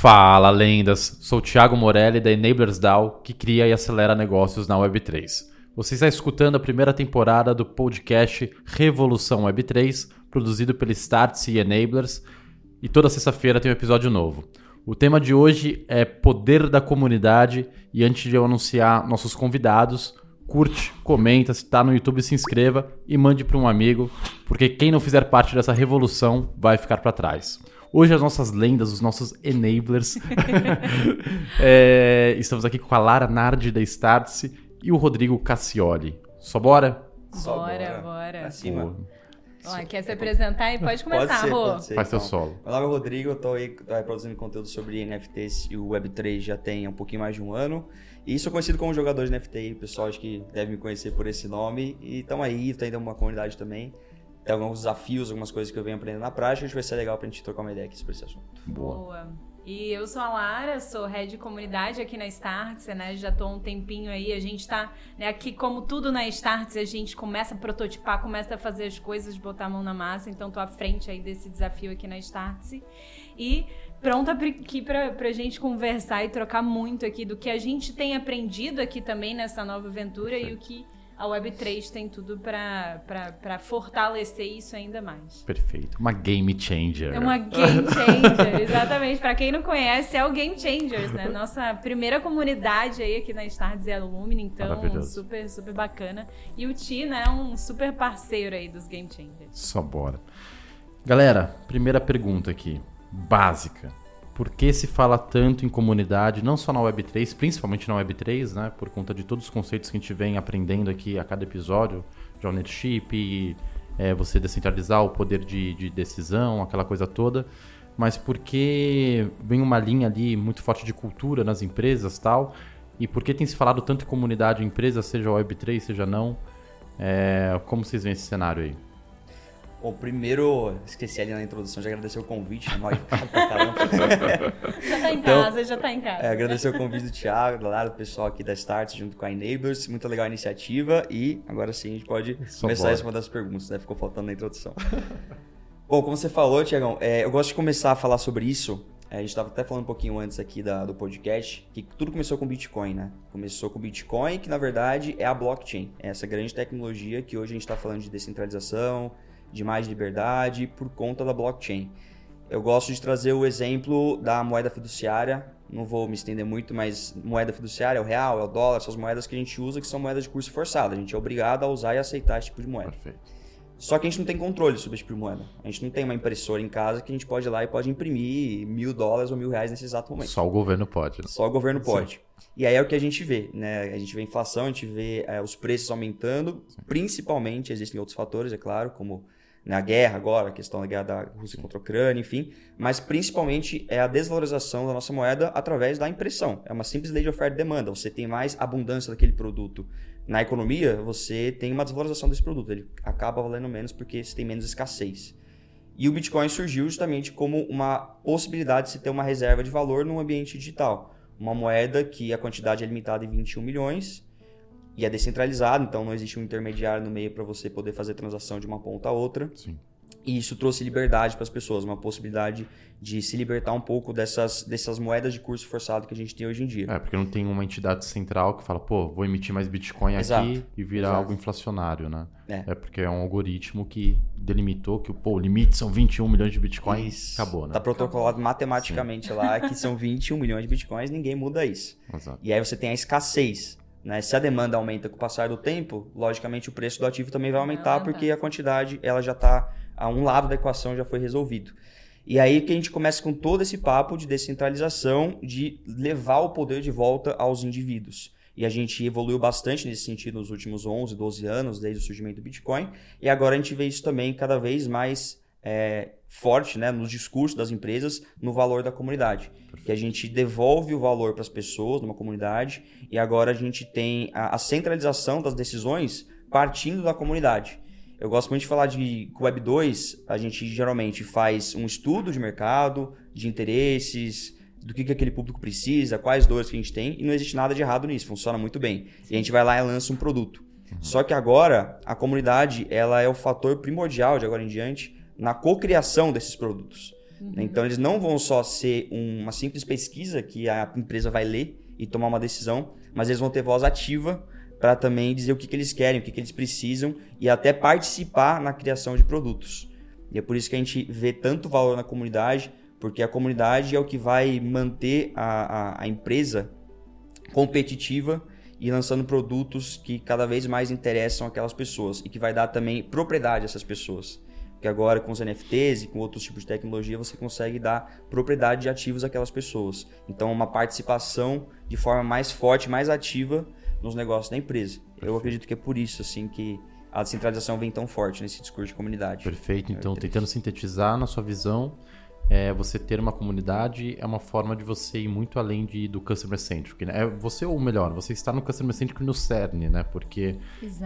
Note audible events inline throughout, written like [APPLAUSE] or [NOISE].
Fala, lendas! Sou Thiago Morelli da Enablers DAO, que cria e acelera negócios na Web3. Você está escutando a primeira temporada do podcast Revolução Web3, produzido pela Startse e Enablers, e toda sexta-feira tem um episódio novo. O tema de hoje é poder da comunidade, e antes de eu anunciar nossos convidados, curte, comenta, se está no YouTube, se inscreva e mande para um amigo, porque quem não fizer parte dessa revolução vai ficar para trás. Hoje as nossas lendas, os nossos enablers. [LAUGHS] é, estamos aqui com a Lara Nardi da Startse e o Rodrigo Cassioli. Só bora? Só bora, bora. Acima. Ó, quer se apresentar e pode começar, pode ser, Rô. pode ser, Faz então. teu solo. Meu nome é Rodrigo, eu tô aí, tô aí produzindo conteúdo sobre NFTs e o Web3 já tem um pouquinho mais de um ano. E sou conhecido como jogador de NFT, o pessoal acho que deve me conhecer por esse nome. E estamos aí, tem ainda uma comunidade também. Tem alguns desafios, algumas coisas que eu venho aprendendo na prática, acho que vai ser legal pra gente trocar uma ideia aqui sobre esse assunto. Boa. Boa. E eu sou a Lara, sou head de comunidade aqui na Startse, né? Já tô há um tempinho aí, a gente tá né, aqui como tudo na Startse, a gente começa a prototipar, começa a fazer as coisas, botar a mão na massa, então tô à frente aí desse desafio aqui na Startse. E pronta aqui pra, pra gente conversar e trocar muito aqui do que a gente tem aprendido aqui também nessa nova aventura e o que a Web3 tem tudo pra fortalecer isso ainda mais. Perfeito. Uma game changer. É uma game changer, [LAUGHS] exatamente. Pra quem não conhece, é o Game Changers, né? [LAUGHS] Nossa primeira comunidade aí aqui na Stars é Alumni, então Maravilhoso. super, super bacana. E o Tina é um super parceiro aí dos Game Changers. Só bora. Galera, primeira pergunta aqui, básica. Por que se fala tanto em comunidade, não só na Web3, principalmente na Web3, né? Por conta de todos os conceitos que a gente vem aprendendo aqui a cada episódio, de ownership, é, você descentralizar o poder de, de decisão, aquela coisa toda. Mas porque vem uma linha ali muito forte de cultura nas empresas tal. E por que tem se falado tanto em comunidade em empresas, seja Web3, seja não? É, como vocês veem esse cenário aí? Bom, primeiro, esqueci ali na introdução de agradecer o convite, mal educado pra [LAUGHS] caramba. Já tá em Então, casa, já tá em casa. É, agradecer o convite do Thiago, da Lara, do pessoal aqui da Starts, junto com a Enablers. Muito legal a iniciativa. E agora sim a gente pode Só começar bora. a responder as perguntas, né? Ficou faltando na introdução. Bom, como você falou, Tiagão, é, eu gosto de começar a falar sobre isso. É, a gente estava até falando um pouquinho antes aqui da- do podcast, que tudo começou com Bitcoin, né? Começou com Bitcoin, que na verdade é a blockchain. É essa grande tecnologia que hoje a gente está falando de descentralização, de mais liberdade, por conta da blockchain. Eu gosto de trazer o exemplo da moeda fiduciária. Não vou me estender muito, mas moeda fiduciária é o real, é o dólar, são as moedas que a gente usa que são moedas de curso forçado. A gente é obrigado a usar e aceitar esse tipo de moeda. Perfeito. Só que a gente não tem controle sobre esse tipo de moeda. A gente não tem uma impressora em casa que a gente pode ir lá e pode imprimir mil dólares ou mil reais nesse exato momento. Só o governo pode. né? Só o governo pode. E aí é o que a gente vê, né? A gente vê inflação, a gente vê é, os preços aumentando. Principalmente, existem outros fatores, é claro, como na guerra agora, a questão da guerra da Rússia contra a Ucrânia, enfim. Mas principalmente é a desvalorização da nossa moeda através da impressão. É uma simples lei de oferta e demanda. Você tem mais abundância daquele produto na economia, você tem uma desvalorização desse produto. Ele acaba valendo menos porque você tem menos escassez. E o Bitcoin surgiu justamente como uma possibilidade de se ter uma reserva de valor num ambiente digital. Uma moeda que a quantidade é limitada em 21 milhões e é descentralizada, então não existe um intermediário no meio para você poder fazer transação de uma ponta a outra. Sim. E isso trouxe liberdade para as pessoas, uma possibilidade de se libertar um pouco dessas, dessas moedas de curso forçado que a gente tem hoje em dia. É, porque não tem uma entidade central que fala, pô, vou emitir mais Bitcoin Exato. aqui e vira Exato. algo inflacionário, né? É. porque é um algoritmo que delimitou que pô, o limite são 21 milhões de Bitcoin Isso. acabou, né? Tá protocolado matematicamente lá que são 21 milhões de bitcoins, ninguém muda isso. Exato. E aí você tem a escassez. Né? Se a demanda aumenta com o passar do tempo, logicamente o preço do ativo também vai aumentar, aumentar. porque a quantidade ela já está a um lado da equação já foi resolvido. E aí que a gente começa com todo esse papo de descentralização, de levar o poder de volta aos indivíduos. E a gente evoluiu bastante nesse sentido nos últimos 11, 12 anos, desde o surgimento do Bitcoin. E agora a gente vê isso também cada vez mais é, forte né, nos discursos das empresas, no valor da comunidade. Que a gente devolve o valor para as pessoas numa comunidade e agora a gente tem a, a centralização das decisões partindo da comunidade. Eu gosto muito de falar de que o Web 2, a gente geralmente faz um estudo de mercado, de interesses, do que, que aquele público precisa, quais dores que a gente tem, e não existe nada de errado nisso, funciona muito bem. E a gente vai lá e lança um produto. Só que agora, a comunidade ela é o fator primordial de agora em diante na cocriação desses produtos. Uhum. Então eles não vão só ser uma simples pesquisa que a empresa vai ler e tomar uma decisão, mas eles vão ter voz ativa para também dizer o que, que eles querem, o que, que eles precisam e até participar na criação de produtos. E é por isso que a gente vê tanto valor na comunidade, porque a comunidade é o que vai manter a, a, a empresa competitiva e lançando produtos que cada vez mais interessam aquelas pessoas e que vai dar também propriedade a essas pessoas. Porque agora com os NFTs e com outros tipos de tecnologia você consegue dar propriedade de ativos àquelas pessoas. Então uma participação de forma mais forte, mais ativa nos negócios da empresa. Perfeito. Eu acredito que é por isso assim que a descentralização vem tão forte nesse discurso de comunidade. Perfeito. Então, é tentando sintetizar na sua visão, é, você ter uma comunidade é uma forma de você ir muito além de, do customer centric. Né? É você ou melhor, você está no customer centric no cerne, né? Porque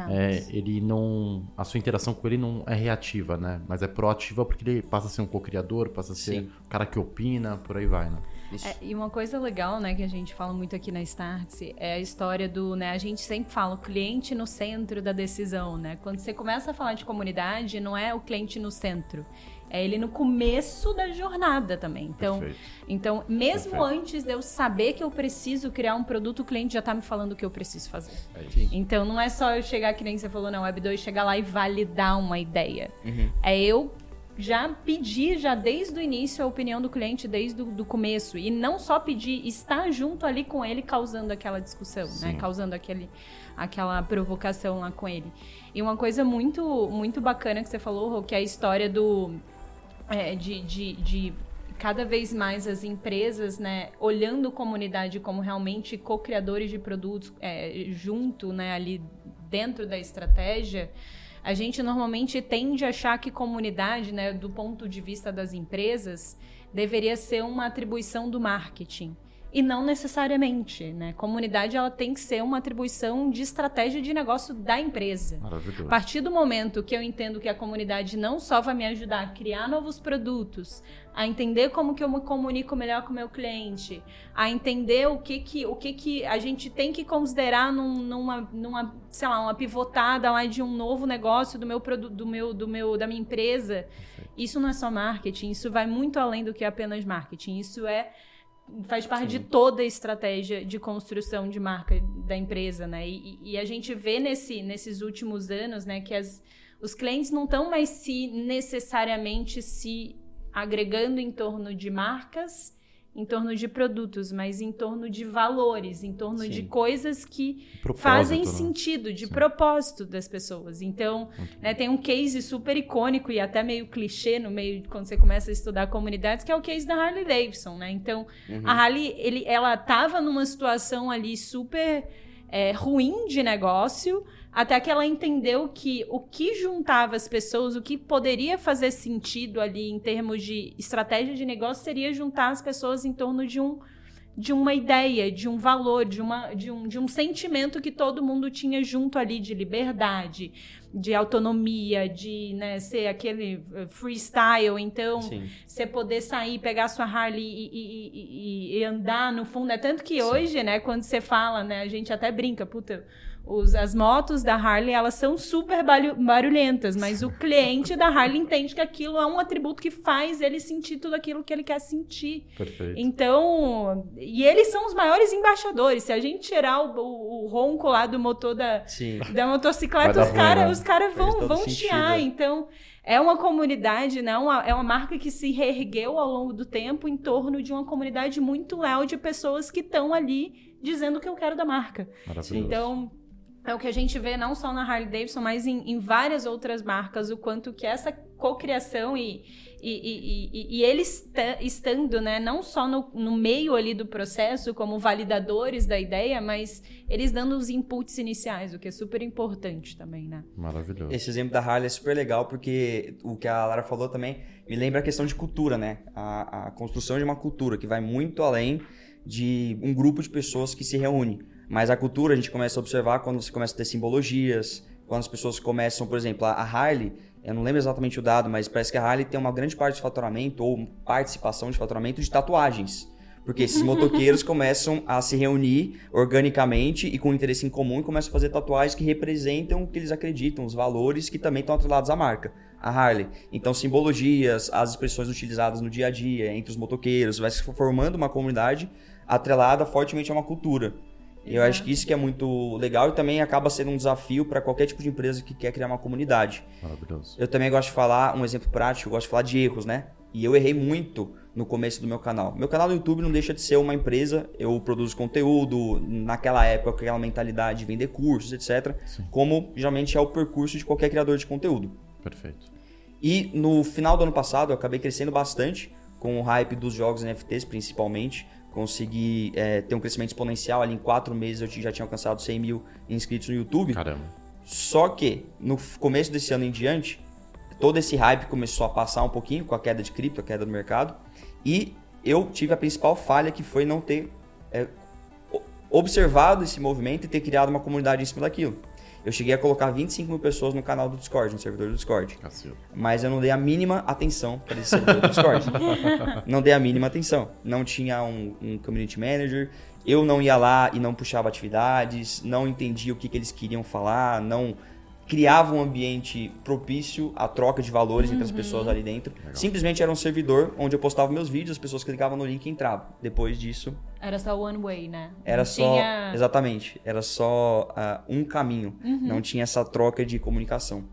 é, ele não, a sua interação com ele não é reativa, né? Mas é proativa porque ele passa a ser um co-criador, passa a ser Sim. o cara que opina, por aí vai, né? É, e uma coisa legal, né, que a gente fala muito aqui na Startse é a história do, né, a gente sempre fala o cliente no centro da decisão, né? Quando você começa a falar de comunidade, não é o cliente no centro é ele no começo da jornada também. Então, então mesmo Perfeito. antes de eu saber que eu preciso criar um produto, o cliente já está me falando o que eu preciso fazer. É então, não é só eu chegar, que nem você falou na Web 2, chegar lá e validar uma ideia. Uhum. É eu já pedir, já desde o início, a opinião do cliente, desde o do começo. E não só pedir, estar junto ali com ele, causando aquela discussão, né? Sim. né? Causando aquele, aquela provocação lá com ele. E uma coisa muito, muito bacana que você falou, que é a história do é, de, de, de cada vez mais as empresas, né, olhando comunidade como realmente co-criadores de produtos é, junto, né, ali dentro da estratégia, a gente normalmente tende a achar que comunidade, né, do ponto de vista das empresas, deveria ser uma atribuição do marketing e não necessariamente, né? Comunidade ela tem que ser uma atribuição de estratégia de negócio da empresa. Maravilhoso. A partir do momento que eu entendo que a comunidade não só vai me ajudar a criar novos produtos, a entender como que eu me comunico melhor com o meu cliente, a entender o que que, o que, que a gente tem que considerar num, numa, numa, sei lá, uma pivotada lá de um novo negócio do meu produto, do meu, do meu, da minha empresa. Isso não é só marketing, isso vai muito além do que apenas marketing. Isso é faz parte Sim. de toda a estratégia de construção de marca da empresa, né? E, e a gente vê nesse, nesses últimos anos, né, que as, os clientes não estão mais se necessariamente se agregando em torno de marcas em torno de produtos, mas em torno de valores, em torno Sim. de coisas que propósito, fazem né? sentido, de Sim. propósito das pessoas. Então, né, tem um case super icônico e até meio clichê no meio quando você começa a estudar comunidades, que é o case da Harley Davidson, né? Então, uhum. a Harley, ele, ela estava numa situação ali super é, ruim de negócio, até que ela entendeu que o que juntava as pessoas, o que poderia fazer sentido ali em termos de estratégia de negócio, seria juntar as pessoas em torno de um de uma ideia, de um valor, de, uma, de, um, de um sentimento que todo mundo tinha junto ali de liberdade, de autonomia, de né, ser aquele eh, freestyle. Então, Sim. você poder sair, pegar sua Harley e, e, e, e, andar no fundo. É tanto que Sim. hoje, né, quando você fala, né, a gente até brinca, puta os, as motos da Harley, elas são super barulhentas, mas o cliente da Harley entende que aquilo é um atributo que faz ele sentir tudo aquilo que ele quer sentir. Perfeito. Então, e eles são os maiores embaixadores. Se a gente tirar o, o, o ronco lá do motor da, da motocicleta, os caras os cara vão, vão chiar. Então, é uma comunidade, né? Uma, é uma marca que se reergueu ao longo do tempo em torno de uma comunidade muito leal de pessoas que estão ali dizendo o que eu quero da marca. Então, é o que a gente vê não só na Harley Davidson, mas em, em várias outras marcas, o quanto que essa cocriação e, e, e, e, e eles estando, né, não só no, no meio ali do processo, como validadores da ideia, mas eles dando os inputs iniciais, o que é super importante também, né? Maravilhoso. Esse exemplo da Harley é super legal, porque o que a Lara falou também me lembra a questão de cultura, né? A, a construção de uma cultura que vai muito além de um grupo de pessoas que se reúne mas a cultura a gente começa a observar quando você começa a ter simbologias, quando as pessoas começam, por exemplo, a Harley, eu não lembro exatamente o dado, mas parece que a Harley tem uma grande parte de faturamento ou participação de faturamento de tatuagens. Porque esses [LAUGHS] motoqueiros começam a se reunir organicamente e com interesse em comum e começam a fazer tatuagens que representam o que eles acreditam, os valores que também estão atrelados à marca, a Harley. Então, simbologias, as expressões utilizadas no dia a dia entre os motoqueiros, vai se formando uma comunidade atrelada fortemente a uma cultura. E eu acho que isso que é muito legal e também acaba sendo um desafio para qualquer tipo de empresa que quer criar uma comunidade. Maravilhoso. Eu também gosto de falar, um exemplo prático, eu gosto de falar de erros, né? E eu errei muito no começo do meu canal. Meu canal no YouTube não deixa de ser uma empresa, eu produzo conteúdo, naquela época, com aquela mentalidade de vender cursos, etc. Sim. Como geralmente é o percurso de qualquer criador de conteúdo. Perfeito. E no final do ano passado eu acabei crescendo bastante, com o hype dos jogos NFTs principalmente. Consegui é, ter um crescimento exponencial, ali em quatro meses eu já tinha alcançado 100 mil inscritos no YouTube. Caramba. Só que no começo desse ano em diante, todo esse hype começou a passar um pouquinho com a queda de cripto, a queda do mercado. E eu tive a principal falha que foi não ter é, observado esse movimento e ter criado uma comunidade em cima daquilo. Eu cheguei a colocar 25 mil pessoas no canal do Discord, no servidor do Discord. Cacilda. Mas eu não dei a mínima atenção para esse servidor do Discord. [LAUGHS] não dei a mínima atenção. Não tinha um, um community manager. Eu não ia lá e não puxava atividades. Não entendia o que, que eles queriam falar. Não criava um ambiente propício à troca de valores entre as pessoas ali dentro. Simplesmente era um servidor onde eu postava meus vídeos, as pessoas clicavam no link e entravam. Depois disso, Era só one way, né? era Não só. tinha- Exatamente. Era só ah, um caminho. Não tinha essa troca de comunicação.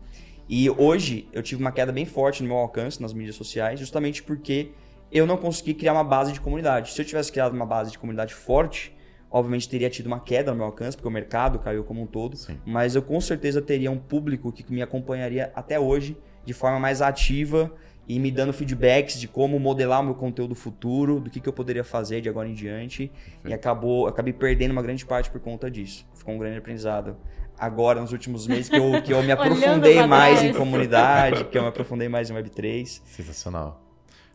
E hoje eu tive uma queda bem forte no meu alcance nas mídias sociais, justamente porque eu não consegui criar uma base de comunidade. Se eu tivesse criado uma base de comunidade forte, obviamente teria tido uma queda no meu alcance, porque o mercado caiu como um todo. Sim. Mas eu com certeza teria um público que me acompanharia até hoje de forma mais ativa e me dando feedbacks de como modelar o meu conteúdo futuro, do que, que eu poderia fazer de agora em diante. E acabou, acabei perdendo uma grande parte por conta disso. Ficou um grande aprendizado. Agora, nos últimos meses, que eu, que eu me [LAUGHS] aprofundei mais em comunidade, que eu me aprofundei mais em Web3. Sensacional.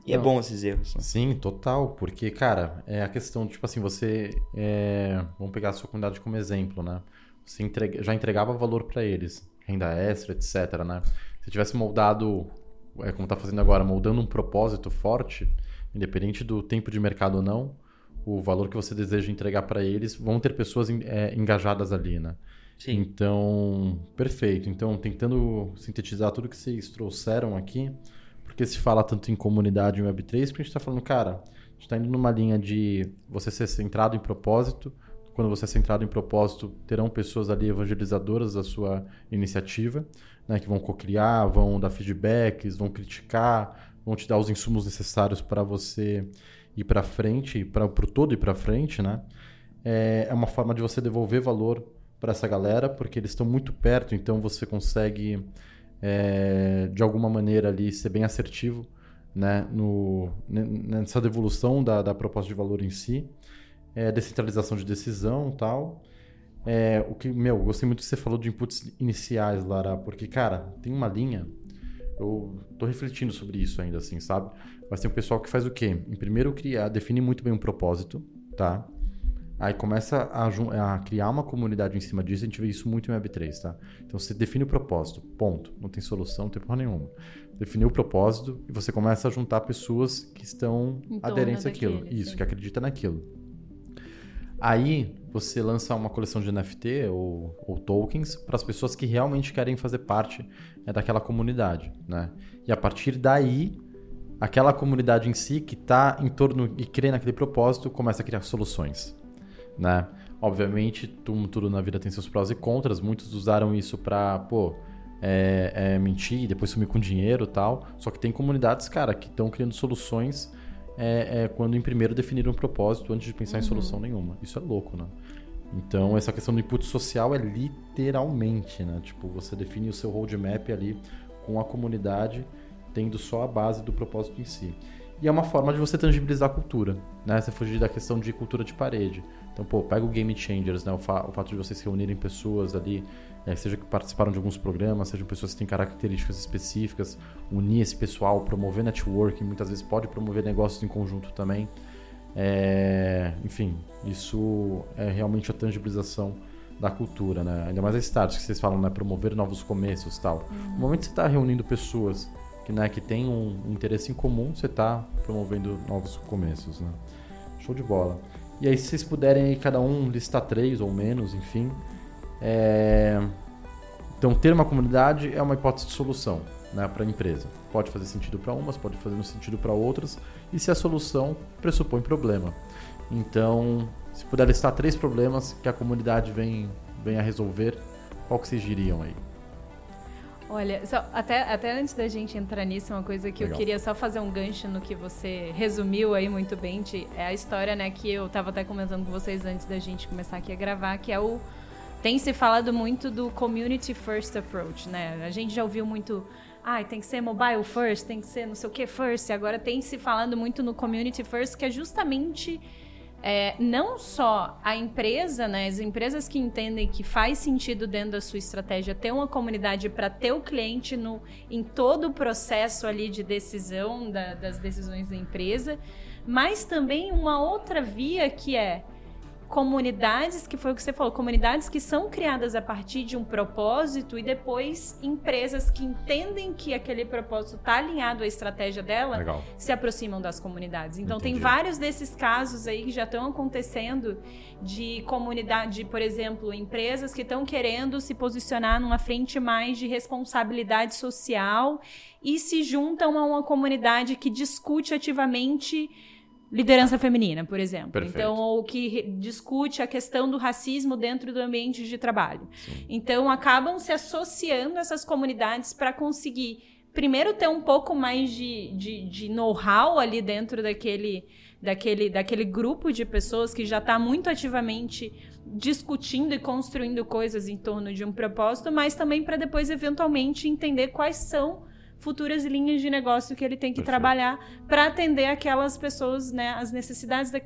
E é bom esses erros. Sim, total. Porque, cara, é a questão, tipo assim, você. é, Vamos pegar a sua comunidade como exemplo, né? Você entrega- já entregava valor pra eles, renda extra, etc, né? Se tivesse moldado, é, como tá fazendo agora, moldando um propósito forte, independente do tempo de mercado ou não, o valor que você deseja entregar pra eles, vão ter pessoas é, engajadas ali, né? Sim. Então, perfeito. Então, tentando sintetizar tudo que vocês trouxeram aqui, porque se fala tanto em comunidade em Web3, porque a gente está falando, cara, a gente está indo numa linha de você ser centrado em propósito. Quando você é centrado em propósito, terão pessoas ali evangelizadoras da sua iniciativa, né, que vão co-criar, vão dar feedbacks, vão criticar, vão te dar os insumos necessários para você ir para frente, para o todo ir para frente, né? É, é uma forma de você devolver valor para essa galera, porque eles estão muito perto, então você consegue, é, de alguma maneira ali, ser bem assertivo né, no, ne- nessa devolução da, da proposta de valor em si, é, descentralização de decisão tal. É, o que, meu, gostei muito que você falou de inputs iniciais, Lara, porque, cara, tem uma linha, eu tô refletindo sobre isso ainda, assim, sabe? Mas tem um pessoal que faz o quê? Em primeiro, criar, define muito bem um propósito, tá? Aí começa a, a criar uma comunidade em cima disso, a gente vê isso muito em Web3, tá? Então você define o propósito, ponto. Não tem solução, não tem porra nenhuma. Definiu o propósito e você começa a juntar pessoas que estão aderentes àquilo. daquele, Isso, sim. que acredita naquilo. Aí você lança uma coleção de NFT ou, ou tokens para as pessoas que realmente querem fazer parte né, daquela comunidade, né? E a partir daí, aquela comunidade em si que está em torno e crê naquele propósito começa a criar soluções, né? Obviamente, tudo, tudo na vida tem seus prós e contras. Muitos usaram isso para, pô, é, é, mentir, depois sumir com dinheiro e tal. Só que tem comunidades, cara, que estão criando soluções é, é, quando em primeiro definiram um propósito antes de pensar em solução nenhuma. Isso é louco, né? Então, essa questão do input social é literalmente, né? Tipo, você define o seu roadmap ali com a comunidade, tendo só a base do propósito em si. E é uma forma de você tangibilizar a cultura, né? Você fugir da questão de cultura de parede. Então, pô, pega o Game Changers, né? O, fa- o fato de vocês reunirem pessoas ali, é, seja que participaram de alguns programas, sejam pessoas que têm características específicas, unir esse pessoal, promover networking, muitas vezes pode promover negócios em conjunto também. É, enfim, isso é realmente a tangibilização da cultura, né? Ainda mais a startups que vocês falam, né? Promover novos começos e tal. No momento que você está reunindo pessoas que, né, que têm um, interesse em comum, você está promovendo novos começos, né? Show de bola. E aí, se vocês puderem cada um listar três ou menos, enfim. É... Então, ter uma comunidade é uma hipótese de solução né, para a empresa. Pode fazer sentido para umas, pode fazer sentido para outras. E se a solução pressupõe problema. Então, se puder listar três problemas que a comunidade vem, vem a resolver, qual que vocês diriam aí? Olha, só, até, até antes da gente entrar nisso, uma coisa que Legal. eu queria só fazer um gancho no que você resumiu aí muito bem, é a história, né, que eu estava até comentando com vocês antes da gente começar aqui a gravar, que é o tem se falado muito do community first approach, né? A gente já ouviu muito, ah, tem que ser mobile first, tem que ser não sei o que first, e agora tem se falando muito no community first, que é justamente é, não só a empresa, né, as empresas que entendem que faz sentido dentro da sua estratégia ter uma comunidade para ter o cliente no, em todo o processo ali de decisão da, das decisões da empresa, mas também uma outra via que é comunidades, que foi o que você falou, comunidades que são criadas a partir de um propósito e depois empresas que entendem que aquele propósito está alinhado à estratégia dela Legal. se aproximam das comunidades. Então Entendi. tem vários desses casos aí que já estão acontecendo de comunidade, por exemplo, empresas que estão querendo se posicionar numa frente mais de responsabilidade social e se juntam a uma comunidade que discute ativamente liderança feminina, por exemplo. Perfeito. Então, ou que discute a questão do racismo dentro do ambiente de trabalho. Sim. Então, acabam se associando essas comunidades para conseguir, primeiro, ter um pouco mais de, de, de know-how ali dentro daquele, daquele, daquele grupo de pessoas que já está muito ativamente discutindo e construindo coisas em torno de um propósito, mas também para depois, eventualmente, entender quais são futuras linhas de negócio que ele tem que Perfeito. trabalhar para atender aquelas pessoas, né, as necessidades da,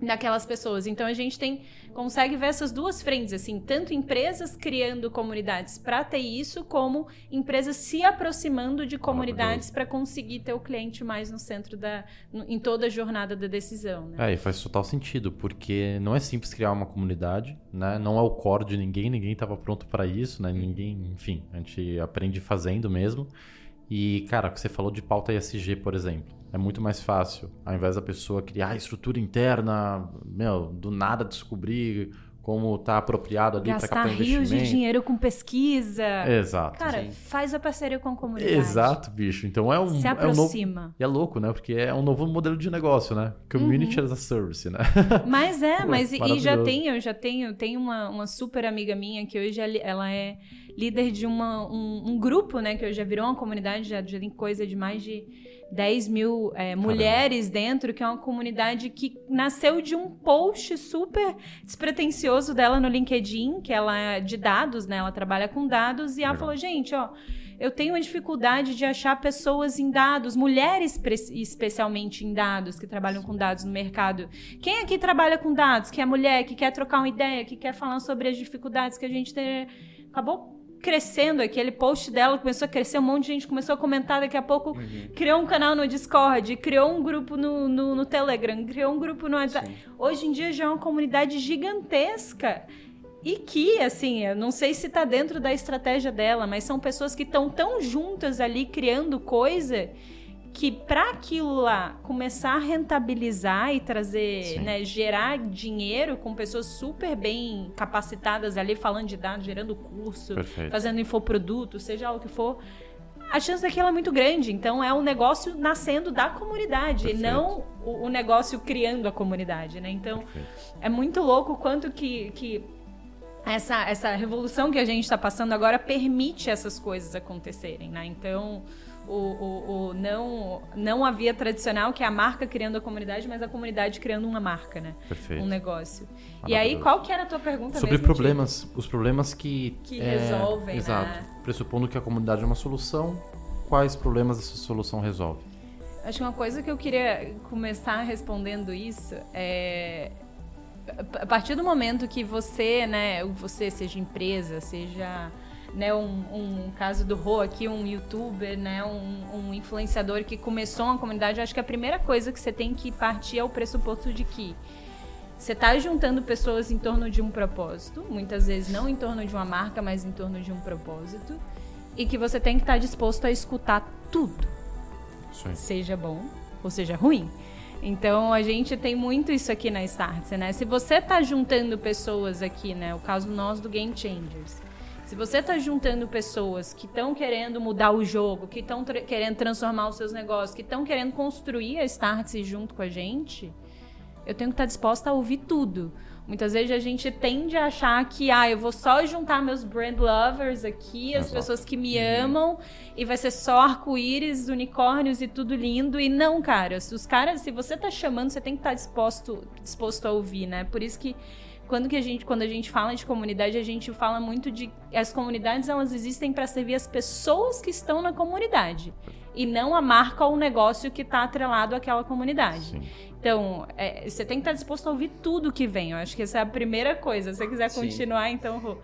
daquelas pessoas. Então a gente tem consegue ver essas duas frentes assim, tanto empresas criando comunidades para ter isso, como empresas se aproximando de comunidades para conseguir ter o cliente mais no centro da no, em toda a jornada da decisão. Né? É, e faz total sentido, porque não é simples criar uma comunidade, né? Não é o core de ninguém, ninguém estava pronto para isso, né? Ninguém, enfim, a gente aprende fazendo mesmo. E, cara, você falou de pauta ESG, por exemplo. É muito mais fácil, ao invés da pessoa criar estrutura interna, meu, do nada descobrir como tá apropriado ali para captar rios de dinheiro com pesquisa. Exato. Cara, sim. faz a parceria com a comunidade. Exato, bicho. Então é um se aproxima. É um novo, e é louco, né? Porque é um novo modelo de negócio, né? Community uhum. as a service, né? [LAUGHS] Mas é, mas e já tenho, já tenho, tenho uma, uma super amiga minha que hoje ela é líder de uma, um, um grupo, né? Que já virou uma comunidade, já, já tem coisa de mais de 10 mil é, mulheres dentro, que é uma comunidade que nasceu de um post super despretensioso dela no LinkedIn, que ela é de dados, né? Ela trabalha com dados, e ela Legal. falou, gente, ó, eu tenho uma dificuldade de achar pessoas em dados, mulheres especialmente em dados, que trabalham com dados no mercado. Quem aqui trabalha com dados, que é mulher, que quer trocar uma ideia, que quer falar sobre as dificuldades que a gente tem? Acabou crescendo aquele post dela começou a crescer, um monte de gente começou a comentar, daqui a pouco uhum. criou um canal no Discord, criou um grupo no, no, no Telegram, criou um grupo no WhatsApp. Sim. Hoje em dia já é uma comunidade gigantesca. E que, assim, eu não sei se está dentro da estratégia dela, mas são pessoas que estão tão juntas ali criando coisa que para aquilo lá começar a rentabilizar e trazer, né, gerar dinheiro com pessoas super bem capacitadas ali falando de dados, gerando curso, Perfeito. fazendo infoproduto, seja o que for, a chance daquilo é muito grande. Então é um negócio nascendo da comunidade, Perfeito. e não o, o, negócio criando a comunidade, né? Então Perfeito. é muito louco o quanto que, que essa, essa revolução que a gente está passando agora permite essas coisas acontecerem, né? Então o, o, o, não, não a via tradicional, que é a marca criando a comunidade, mas a comunidade criando uma marca, né? Perfeito. Um negócio. E aí, qual que era a tua pergunta Sobre mesmo, problemas, os problemas que... Que é, resolvem, Exato. Né? Pressupondo que a comunidade é uma solução, quais problemas essa solução resolve? Acho que uma coisa que eu queria começar respondendo isso é a partir do momento que você, né, você seja empresa, seja né, um, um caso do Rô aqui, um youtuber, né, um, um influenciador que começou uma comunidade, acho que a primeira coisa que você tem que partir é o pressuposto de que você está juntando pessoas em torno de um propósito, muitas vezes não em torno de uma marca, mas em torno de um propósito, e que você tem que estar tá disposto a escutar tudo, seja bom ou seja ruim. Então a gente tem muito isso aqui na Startse, né? Se você tá juntando pessoas aqui, né? O caso nós do Game Changers. Se você está juntando pessoas que estão querendo mudar o jogo, que estão tra querendo transformar os seus negócios, que estão querendo construir a Startse junto com a gente, eu tenho que estar tá disposta a ouvir tudo. Muitas vezes a gente tende a achar que, ah, eu vou só juntar meus brand lovers aqui, as Exato. pessoas que me uhum. amam, e vai ser só arco-íris, unicórnios e tudo lindo. E não, cara, se os caras, se você tá chamando, você tem que estar tá disposto, disposto a ouvir, né? Por isso que quando que a gente quando a gente fala de comunidade a gente fala muito de as comunidades elas existem para servir as pessoas que estão na comunidade e não a marca ou o negócio que está atrelado àquela comunidade Sim. então é, você tem que estar disposto a ouvir tudo que vem eu acho que essa é a primeira coisa se você quiser continuar Sim. então Rô.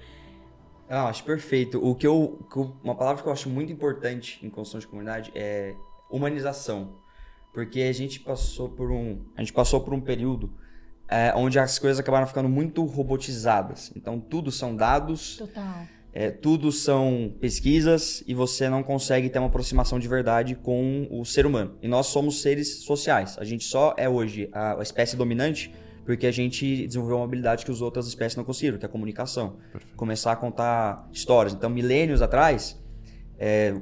Ah, acho perfeito. O que eu, uma palavra que eu acho muito importante em construção de comunidade é humanização, porque a gente passou por um, a gente passou por um período é, onde as coisas acabaram ficando muito robotizadas. Então, tudo são dados. Total. É, tudo são pesquisas e você não consegue ter uma aproximação de verdade com o ser humano. E nós somos seres sociais. A gente só é hoje a, a espécie dominante porque a gente desenvolveu uma habilidade que as outras espécies não conseguiram, que é a comunicação. Perfeito. Começar a contar histórias. Então, milênios atrás, é,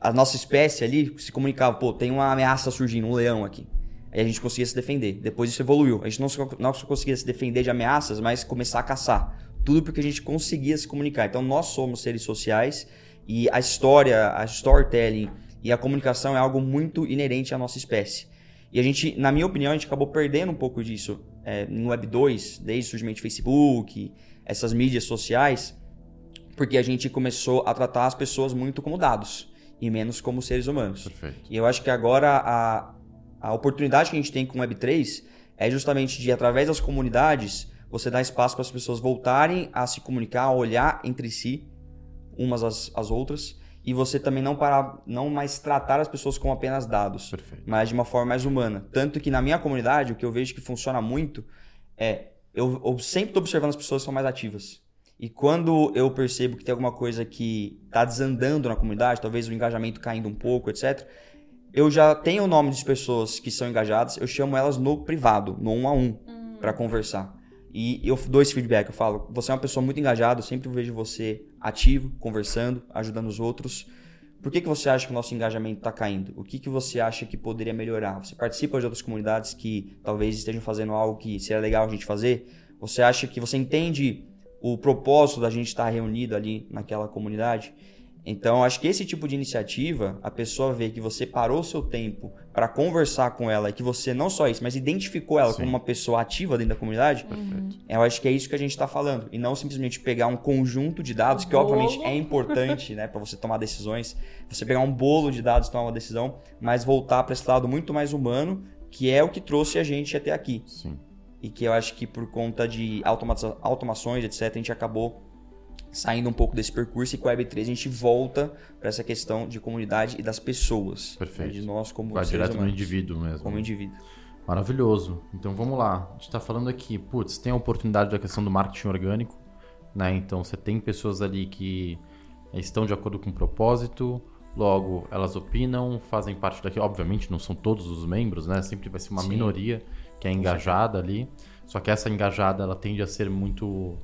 a nossa espécie ali se comunicava, pô, tem uma ameaça surgindo, um leão aqui. Aí a gente conseguia se defender. Depois isso evoluiu. A gente não só, não só conseguia se defender de ameaças, mas começar a caçar. Tudo porque a gente conseguia se comunicar. Então nós somos seres sociais e a história, a storytelling e a comunicação é algo muito inerente à nossa espécie. E a gente, na minha opinião, a gente acabou perdendo um pouco disso é, no Web 2, desde o surgimento do Facebook, essas mídias sociais, porque a gente começou a tratar as pessoas muito como dados e menos como seres humanos. Perfeito. E eu acho que agora a, a oportunidade que a gente tem com o Web3 é justamente de, através das comunidades, você dar espaço para as pessoas voltarem a se comunicar, a olhar entre si, umas às, às outras, e você também não parar, não mais tratar as pessoas como apenas dados, Perfeito. mas de uma forma mais humana. Tanto que na minha comunidade, o que eu vejo que funciona muito é eu, eu sempre estou observando as pessoas que são mais ativas. E quando eu percebo que tem alguma coisa que está desandando na comunidade, talvez o engajamento caindo um pouco, etc., eu já tenho o nome de pessoas que são engajadas, eu chamo elas no privado, no um a um, uhum. para conversar. E eu dou esse feedback, eu falo, você é uma pessoa muito engajada, eu sempre vejo você ativo, conversando, ajudando os outros. Por que, que você acha que o nosso engajamento está caindo? O que, que você acha que poderia melhorar? Você participa de outras comunidades que talvez estejam fazendo algo que seria legal a gente fazer? Você acha que você entende o propósito da gente estar reunido ali naquela comunidade? Então, acho que esse tipo de iniciativa, a pessoa vê que você parou o seu tempo para conversar com ela e que você não só isso, mas identificou ela Sim. como uma pessoa ativa dentro da comunidade, Perfeito. eu acho que é isso que a gente está falando. E não simplesmente pegar um conjunto de dados, que obviamente é importante né, para você tomar decisões, você pegar um bolo de dados e tomar uma decisão, mas voltar para esse lado muito mais humano, que é o que trouxe a gente até aqui. Sim. E que eu acho que por conta de automações, etc., a gente acabou saindo um pouco desse percurso e com a Web3 a gente volta para essa questão de comunidade e das pessoas. Perfeito. Né? De nós como Vai direto humanos, no indivíduo mesmo. Como indivíduo. Maravilhoso. Então vamos lá. A gente está falando aqui, putz, tem a oportunidade da questão do marketing orgânico, né? Então você tem pessoas ali que estão de acordo com o propósito, logo elas opinam, fazem parte daquilo. Obviamente não são todos os membros, né? Sempre vai ser uma Sim. minoria que é engajada ali. Só que essa engajada ela tende a ser muito,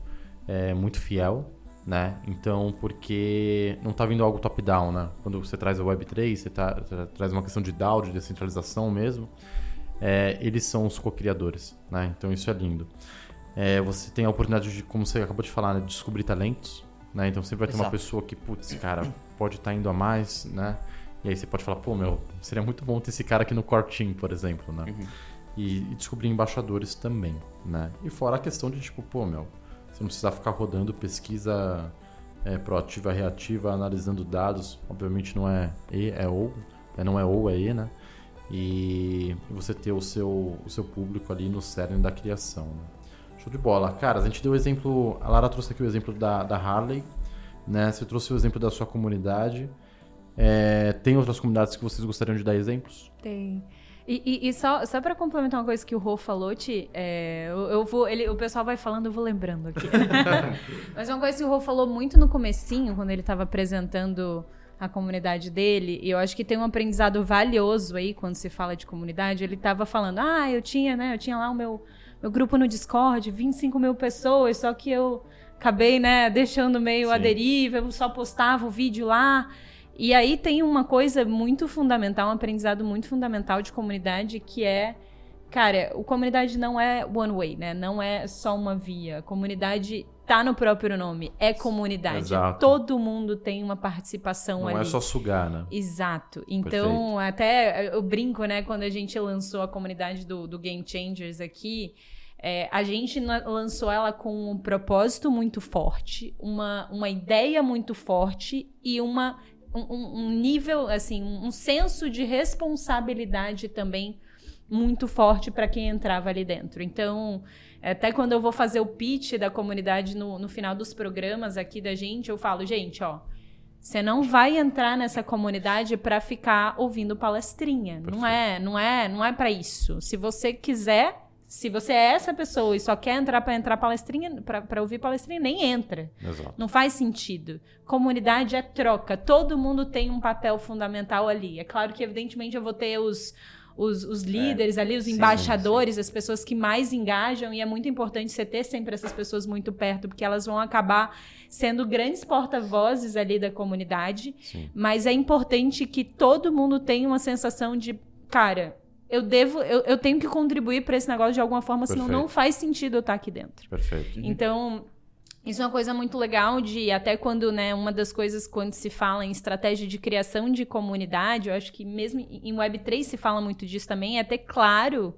é, muito fiel né? Então, porque não está vindo algo top-down, né? Quando você traz a Web3, você, tá, você traz uma questão de DAO, de descentralização mesmo, é, eles são os co-criadores, né? Então isso é lindo. É, você tem a oportunidade de, como você acabou de falar, né? descobrir talentos, né? Então sempre vai ter Exato. uma pessoa que, putz, cara, pode estar tá indo a mais, né? E aí você pode falar, pô, meu, seria muito bom ter esse cara aqui no core team, por exemplo, né? Uhum. E, e descobrir embaixadores também, né? E fora a questão de, tipo, pô, meu, você não precisa ficar rodando pesquisa é, proativa, reativa, analisando dados. Obviamente não é E, é ou. É, não é ou, é E, né? E você ter o seu, o seu público ali no cerne da criação. Né? Show de bola. Cara, a gente deu o exemplo. A Lara trouxe aqui o exemplo da, da Harley, né? Você trouxe o exemplo da sua comunidade. É, tem outras comunidades que vocês gostariam de dar exemplos? Tem. E, e, e, só, só para complementar uma coisa que o Rô falou, Ti, é, eu, eu, vou, ele, o pessoal vai falando, eu vou lembrando aqui. [LAUGHS] Mas uma coisa que o Rô falou muito no comecinho, quando ele estava apresentando a comunidade dele, e eu acho que tem um aprendizado valioso aí quando se fala de comunidade. Ele estava falando, ah, eu tinha, né, eu tinha lá o meu, meu grupo no Discord, 25 mil pessoas, só que eu acabei, né, deixando meio Sim. a deriva, eu só postava o vídeo lá. E aí tem uma coisa muito fundamental, um aprendizado muito fundamental de comunidade, que é Cara, o comunidade não é one way, né? Não é só uma via. A comunidade tá no próprio nome, é comunidade. Exato. Todo mundo tem uma participação não ali. Não é só sugar, né? Exato. Então, Perfeito. até eu brinco, né, quando a gente lançou a comunidade do, do Game Changers aqui, é, a gente lançou ela com um propósito muito forte, uma, uma ideia muito forte e uma, um, um nível, assim, um senso de responsabilidade também muito forte para quem entrava ali dentro. Então, até quando eu vou fazer o pitch da comunidade no, no final dos programas aqui da gente, eu falo, gente, ó, você não vai entrar nessa comunidade para ficar ouvindo palestrinha. Perfeito. Não é, não é, não é para isso. Se você quiser, se você é essa pessoa e só quer entrar para entrar palestrinha, para ouvir palestrinha, nem entra. Exato. Não faz sentido. Comunidade é troca. Todo mundo tem um papel fundamental ali. É claro que evidentemente eu vou ter os os, os é. líderes é, ali, os embaixadores, sim, sim. as pessoas que mais engajam, e é muito importante você ter sempre essas pessoas muito perto, porque elas vão acabar sendo grandes porta-vozes ali da comunidade. Sim. Mas é importante que todo mundo tenha uma sensação de, cara, eu devo, eu, eu tenho que contribuir para esse negócio de alguma forma, Perfeito. senão não faz sentido eu estar aqui dentro. Perfeito. Então, isso é uma coisa muito legal de até quando, né, uma das coisas quando se fala em estratégia de criação de comunidade, eu acho que mesmo em Web3 se fala muito disso também, é ter claro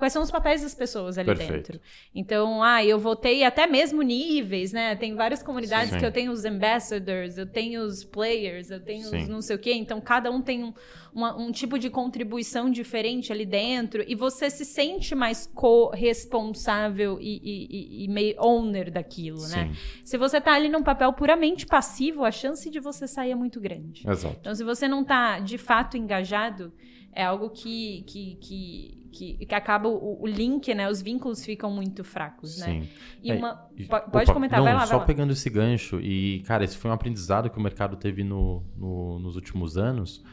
quais são os papéis das pessoas ali Perfeito. dentro. Então, ah, eu votei até mesmo níveis, né? Tem várias comunidades Sim. que eu tenho os ambassadors, eu tenho os players, eu tenho Sim. os não sei o quê. Então, cada um tem um, uma, um tipo de contribuição diferente ali dentro e você se sente mais co-responsável e, e, e, meio owner daquilo, né? Sim. né? Se você tá ali num papel puramente passivo, a chance de você sair é muito grande. Exato. Então, se você não tá de fato engajado, é algo que, que, que, que, que acaba o, o, link, né? Os vínculos ficam muito fracos, né? Sim. E é, uma, pode opa, comentar, não, vai lá, só vai pegando esse gancho, e, cara, esse foi um aprendizado que o mercado teve no, no, nos últimos anos,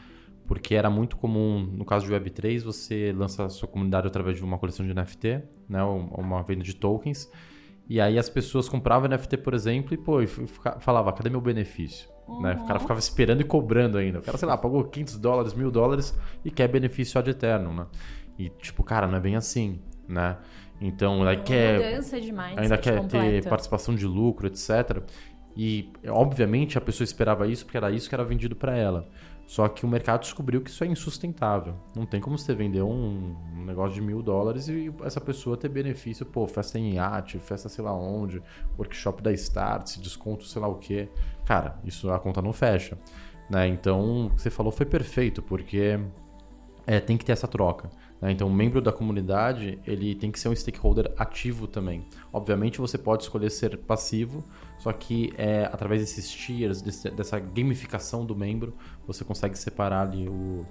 porque era muito comum, no caso de Web3, você lança a sua comunidade através de uma coleção de NFT, né? Uma venda de tokens, e aí as pessoas compravam NFT, por exemplo, e, pô, e falava, cadê meu benefício? Uhum. Né? O cara ficava esperando e cobrando ainda. O cara, sei lá, pagou 500 dólares, mil dólares e quer benefício ad eterno, né? E, tipo, cara, não é bem assim, né? Então, aí quer. Ainda quer ter participação de lucro, etc. E, obviamente, a pessoa esperava isso porque era isso que era vendido para ela. Só que o mercado descobriu que isso é insustentável. Não tem como você vender um, negócio de mil dólares e essa pessoa ter benefício, pô, festa em iate, festa sei lá onde, workshop da Start, desconto sei lá o quê. Cara, isso a conta não fecha. Né? Então, o que você falou foi perfeito, porque é, tem que ter essa troca. Né? Então, o membro da comunidade ele tem que ser um stakeholder ativo também. Obviamente, você pode escolher ser passivo, só que é, através desses tiers, desse, dessa gamificação do membro, você consegue separar ali o,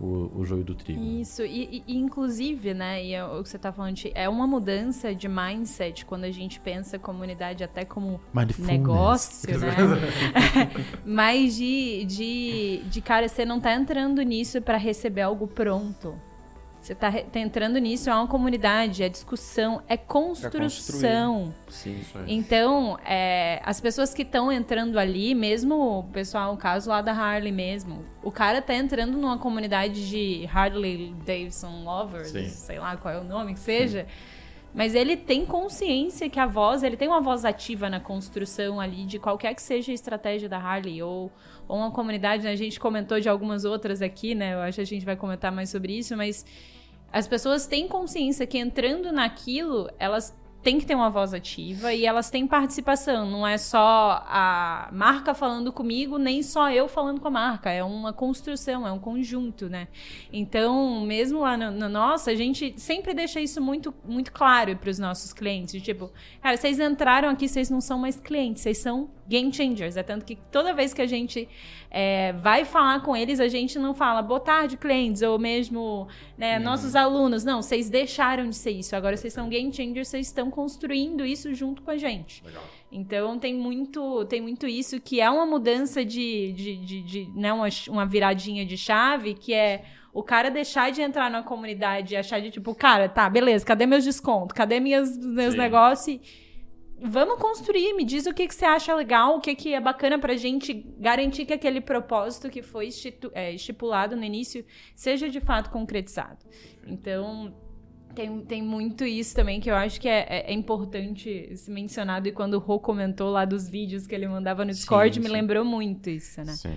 o, o joio do trigo. Isso, e, e inclusive, né, e é o que você está falando, é uma mudança de mindset quando a gente pensa comunidade até como negócio, né? [LAUGHS] [LAUGHS] Mas de, de, de, cara, você não está entrando nisso para receber algo pronto. Você está tá entrando nisso, é uma comunidade, é discussão, é construção. Sim, então, é, as pessoas que estão entrando ali, mesmo o pessoal, o caso lá da Harley mesmo, o cara tá entrando numa comunidade de Harley Davidson Lovers, Sim. sei lá qual é o nome que seja. Sim. Mas ele tem consciência que a voz, ele tem uma voz ativa na construção ali de qualquer que seja a estratégia da Harley ou, ou uma comunidade, né? a gente comentou de algumas outras aqui, né? Eu acho que a gente vai comentar mais sobre isso, mas as pessoas têm consciência que entrando naquilo, elas têm que ter uma voz ativa e elas têm participação. Não é só a marca falando comigo, nem só eu falando com a marca. É uma construção, é um conjunto, né? Então, mesmo lá no, no nosso, a gente sempre deixa isso muito, muito claro para os nossos clientes. Tipo, cara, vocês entraram aqui, vocês não são mais clientes, vocês são game changers. É tanto que toda vez que a gente é, vai falar com eles, a gente não fala boa tarde, clientes, ou mesmo né, Uhum. nossos alunos. Não, vocês deixaram de ser isso. Agora vocês são game changers, vocês estão construindo isso junto com a gente. Legal. Então tem muito, tem muito isso que é uma mudança de, de, de, de né, uma, uma viradinha de chave, que é o cara deixar de entrar na comunidade e achar de tipo, cara, tá, beleza, cadê meus descontos? Cadê minhas, meus Sim. negócios? Vamos construir, me diz o que, que você acha legal, o que, que é bacana pra gente garantir que aquele propósito que foi é, estipulado no início seja de fato concretizado. Então, tem, tem muito isso também que eu acho que é, é- é importante ser mencionado. E quando o Rô comentou lá dos vídeos que ele mandava no Discord, Sim, me sim. lembrou muito isso, né? Sim.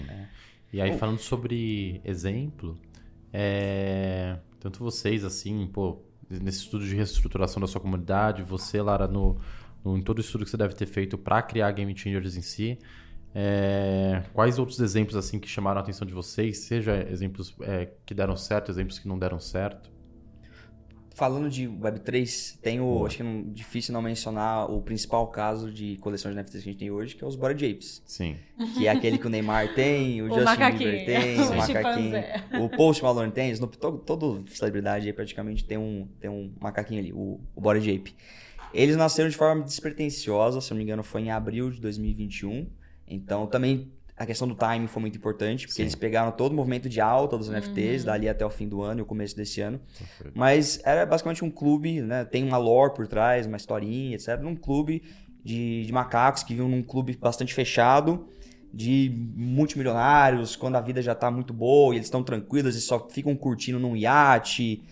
E aí, falando sobre exemplo, é, tanto vocês, assim, pô, nesse estudo de reestruturação da sua comunidade, você, Lara, no- em todo o estudo que você deve ter feito para criar Game Changers em si, é, quais outros exemplos, assim, que chamaram a atenção de vocês? Seja exemplos é, que deram certo, exemplos que não deram certo? Falando de Web3, tem o. Boa. Acho que não, difícil não mencionar o principal caso de coleção de NFTs que a gente tem hoje, que é os Bored Apes. Sim. Que é aquele que o Neymar tem, o, [LAUGHS] O Justin macaquinho. Bieber tem, O [LAUGHS] o macaquinho. O Post Malone tem, Snoop, todo, todo celebridade aí praticamente tem um, tem um macaquinho ali, o, o Bored Ape. Eles nasceram de forma despretensiosa, se eu não me engano foi em abril de 2021. Então também a questão do timing foi muito importante, porque Sim. eles pegaram todo o movimento de alta dos Uhum. NFTs, dali até o fim do ano e o começo desse ano. Mas era basicamente um clube, né? Tem uma lore por trás, uma historinha, etc. Num clube de, de macacos que viviam num clube bastante fechado, de multimilionários, quando a vida já tá muito boa e eles estão tranquilos e só ficam curtindo num iate,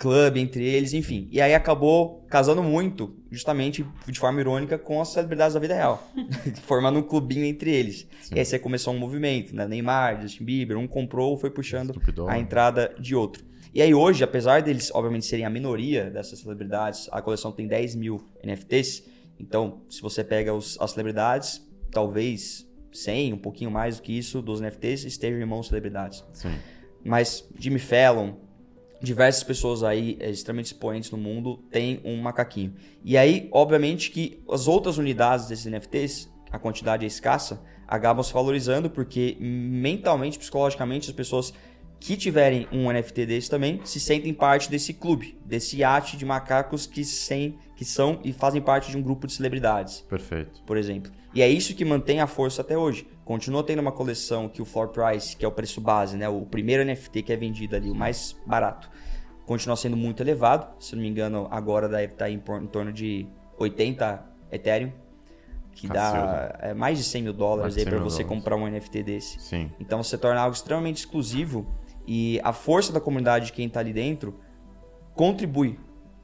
clube entre eles, enfim. E aí acabou casando muito, justamente de forma irônica, com as celebridades da vida real, [LAUGHS] formando um clubinho entre eles. Sim. E aí você começou um movimento, né? Neymar, Justin Bieber, um comprou, foi puxando Dogg. a entrada de outro. E aí hoje, apesar deles, obviamente, serem a minoria dessas celebridades, a coleção tem 10 mil NFTs. Então, se você pega os- as celebridades, talvez 100, um pouquinho mais do que isso, dos NFTs estejam em mãos de celebridades. Sim. Mas Jimmy Fallon, diversas pessoas aí é, extremamente expoentes no mundo têm um macaquinho. E aí, obviamente, que as outras unidades desses NFTs, a quantidade é escassa, acabam se valorizando porque mentalmente, psicologicamente, as pessoas que tiverem um NFT desse também se sentem parte desse clube, desse iate de macacos que, sem, que são e fazem parte de um grupo de celebridades Perfeito. por exemplo. E é isso que mantém a força até hoje. Continua tendo uma coleção que o floor price, que é o preço base, né, o primeiro NFT que é vendido ali, o mais barato, continua sendo muito elevado. Se não me engano, agora deve estar em, por- em torno de 80 Ethereum, que dá é, mais de 100 mil dólares aí 100 para você dólares. comprar um NFT desse. Sim. Então você torna algo extremamente exclusivo e a força da comunidade de quem está ali dentro contribui.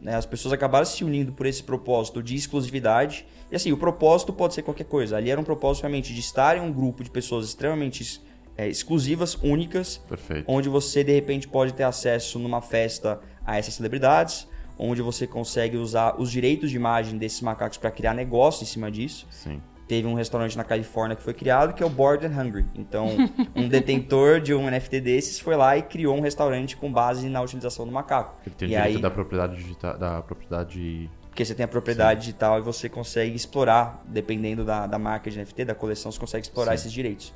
Né? As pessoas acabaram se unindo por esse propósito de exclusividade. E assim, o propósito pode ser qualquer coisa. Ali era um propósito realmente de estar em um grupo de pessoas extremamente é, exclusivas, únicas, Perfeito. onde você de repente pode ter acesso numa festa a essas celebridades, onde você consegue usar os direitos de imagem desses macacos para criar negócio em cima disso. Sim. Teve um restaurante na Califórnia que foi criado que é o Bored and Hungry. Então, [LAUGHS] um detentor de um NFT desses foi lá e criou um restaurante com base na utilização do macaco. Ele tem e direito aí, da propriedade digital, da propriedade. porque você tem a propriedade digital e você consegue explorar, dependendo da, da marca de NFT, da coleção, você consegue explorar Sim. esses direitos.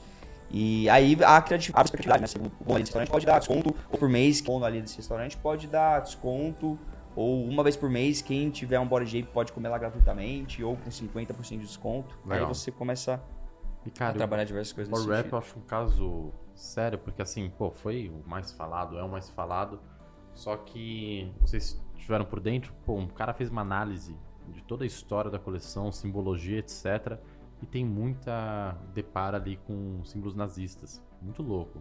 E aí a criatividade, a criatividade, né? Se O dono restaurante pode dar desconto, ou por mês, o dono ali desse restaurante pode dar desconto, ou uma vez por mês, quem tiver um body shape pode comer lá gratuitamente, ou com 50% de desconto. Legal. Aí você começa E, a cara, trabalhar diversas coisas o nesse rap eu acho um caso sério, porque assim, pô, foi o mais falado, é o mais falado. Só que vocês estiveram por dentro, pô, um cara fez uma análise de toda a história da coleção, simbologia, etc. E tem muita depara ali com símbolos nazistas. Muito louco.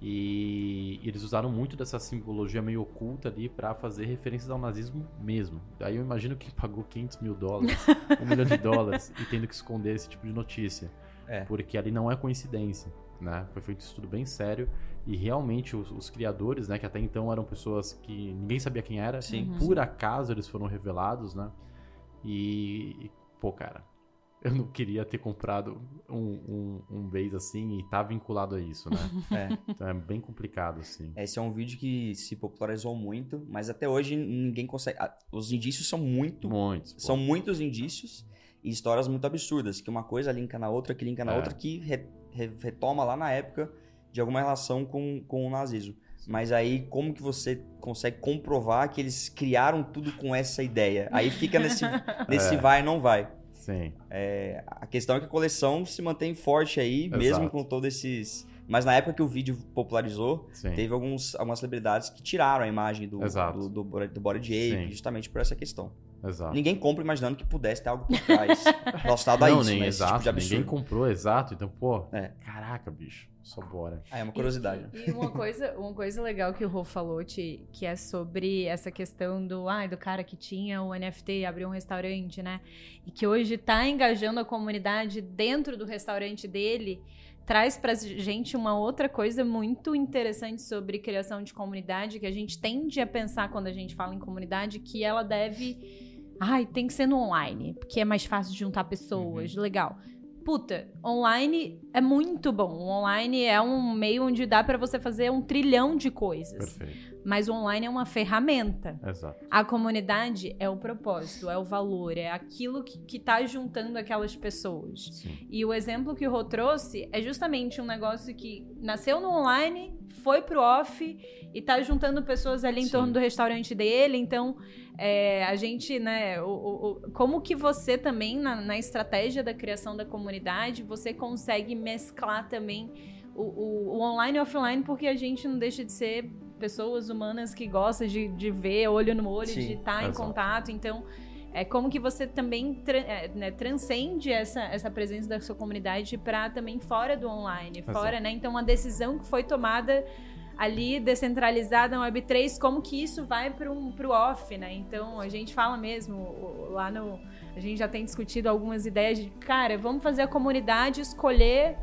E eles usaram muito dessa simbologia meio oculta ali pra fazer referências ao nazismo mesmo. Daí eu imagino que pagou 500 mil dólares, um milhão de dólares, [LAUGHS] e tendo que esconder esse tipo de notícia. É. Porque ali não é coincidência, né? Foi feito um estudo bem sério e realmente os, os criadores, né, que até então eram pessoas que ninguém sabia quem era, Sim. por acaso eles foram revelados, né? E, e, pô, cara, eu não queria ter comprado um, um, um base assim e tá vinculado a isso, né? [LAUGHS] É. Então é bem complicado, assim. Esse é um vídeo que se popularizou muito, mas até hoje ninguém consegue. Os indícios são muito. Muitos. pô. São muitos indícios. E histórias muito absurdas, que uma coisa linka na outra, que linka na É. outra, que re- re- retoma lá na época de alguma relação com, com o nazismo. Mas aí, como que você consegue comprovar que eles criaram tudo com essa ideia? Aí fica nesse, [LAUGHS] nesse É. vai e não vai. Sim. É, a questão é que a coleção se mantém forte aí, Exato. mesmo com todos esses. Mas na época que o vídeo popularizou, Sim. teve alguns, algumas celebridades que tiraram a imagem do, Exato. do, do, do Body Ape, justamente por essa questão. Exato. Ninguém compra imaginando que pudesse ter algo por trás [LAUGHS] relacionado a não, isso, nem né? Exato. tipo ninguém comprou, exato. Então, pô, É. caraca, bicho. Só bora. Ah, é uma curiosidade. né? E, e uma coisa, uma coisa legal que o Rô falou, Ti, que é sobre essa questão do, ai, do cara que tinha o NFT e abriu um restaurante, né? E que hoje tá engajando a comunidade dentro do restaurante dele, traz pra gente uma outra coisa muito interessante sobre criação de comunidade, que a gente tende a pensar quando a gente fala em comunidade, que ela deve. Ai, tem que ser no online, porque é mais fácil de juntar pessoas. Legal. Puta, online é muito bom. O online é um meio onde dá pra você fazer um trilhão de coisas. Perfeito. Mas o online é uma ferramenta. Exato. A comunidade é o propósito, é o valor, é aquilo que, que tá juntando aquelas pessoas. Sim. E o exemplo que o Rô trouxe é justamente um negócio que nasceu no online, foi pro off e tá juntando pessoas ali em Sim. torno do restaurante dele. Então, é, a gente, né, o, o- como que você também, na, na estratégia da criação da comunidade, você consegue mesclar também o, o- online e o offline, porque a gente não deixa de ser pessoas humanas que gostam de, de ver olho no olho, Sim, de estar em contato. Então, é como que você também tra- é, né, transcende essa, essa presença da sua comunidade para também fora do online, fora, né? Então, uma decisão que foi tomada ali descentralizada na Web3, como que isso vai para o off, né? Então, a gente fala mesmo lá no. A gente já tem discutido algumas ideias de, cara, vamos fazer a comunidade escolher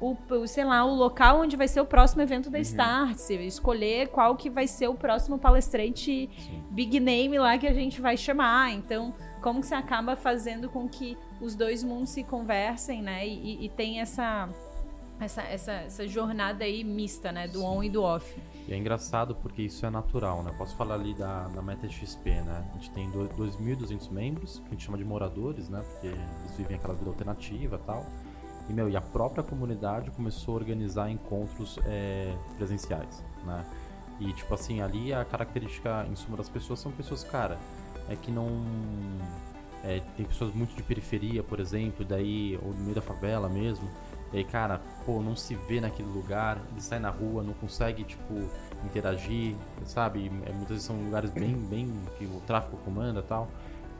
o, sei lá, o local onde vai ser o próximo evento da Uhum. Startse, escolher qual que vai ser o próximo palestrante Sim. big name lá que a gente vai chamar. Então, como que você acaba fazendo com que os dois mundos se conversem, né? E, e, e tem essa, essa, essa, essa jornada aí mista, né? Do on e do off. E é engraçado porque isso é natural, né? Posso falar ali da, da Meta XP, né? A gente tem do- 2.200 membros, que a gente chama de moradores, né? Porque eles vivem aquela vida alternativa e tal. E, meu, e a própria comunidade começou a organizar encontros é, presenciais, né? E, tipo assim, ali a característica, em suma, das pessoas são pessoas, cara, é que não... é, tem pessoas muito de periferia, por exemplo, daí, ou no meio da favela mesmo, e aí, cara, pô, não se vê naquele lugar, ele sai na rua, não consegue, tipo, interagir, sabe? É, muitas vezes são lugares bem, [CLEARS THROAT] bem que o tráfico comanda tal.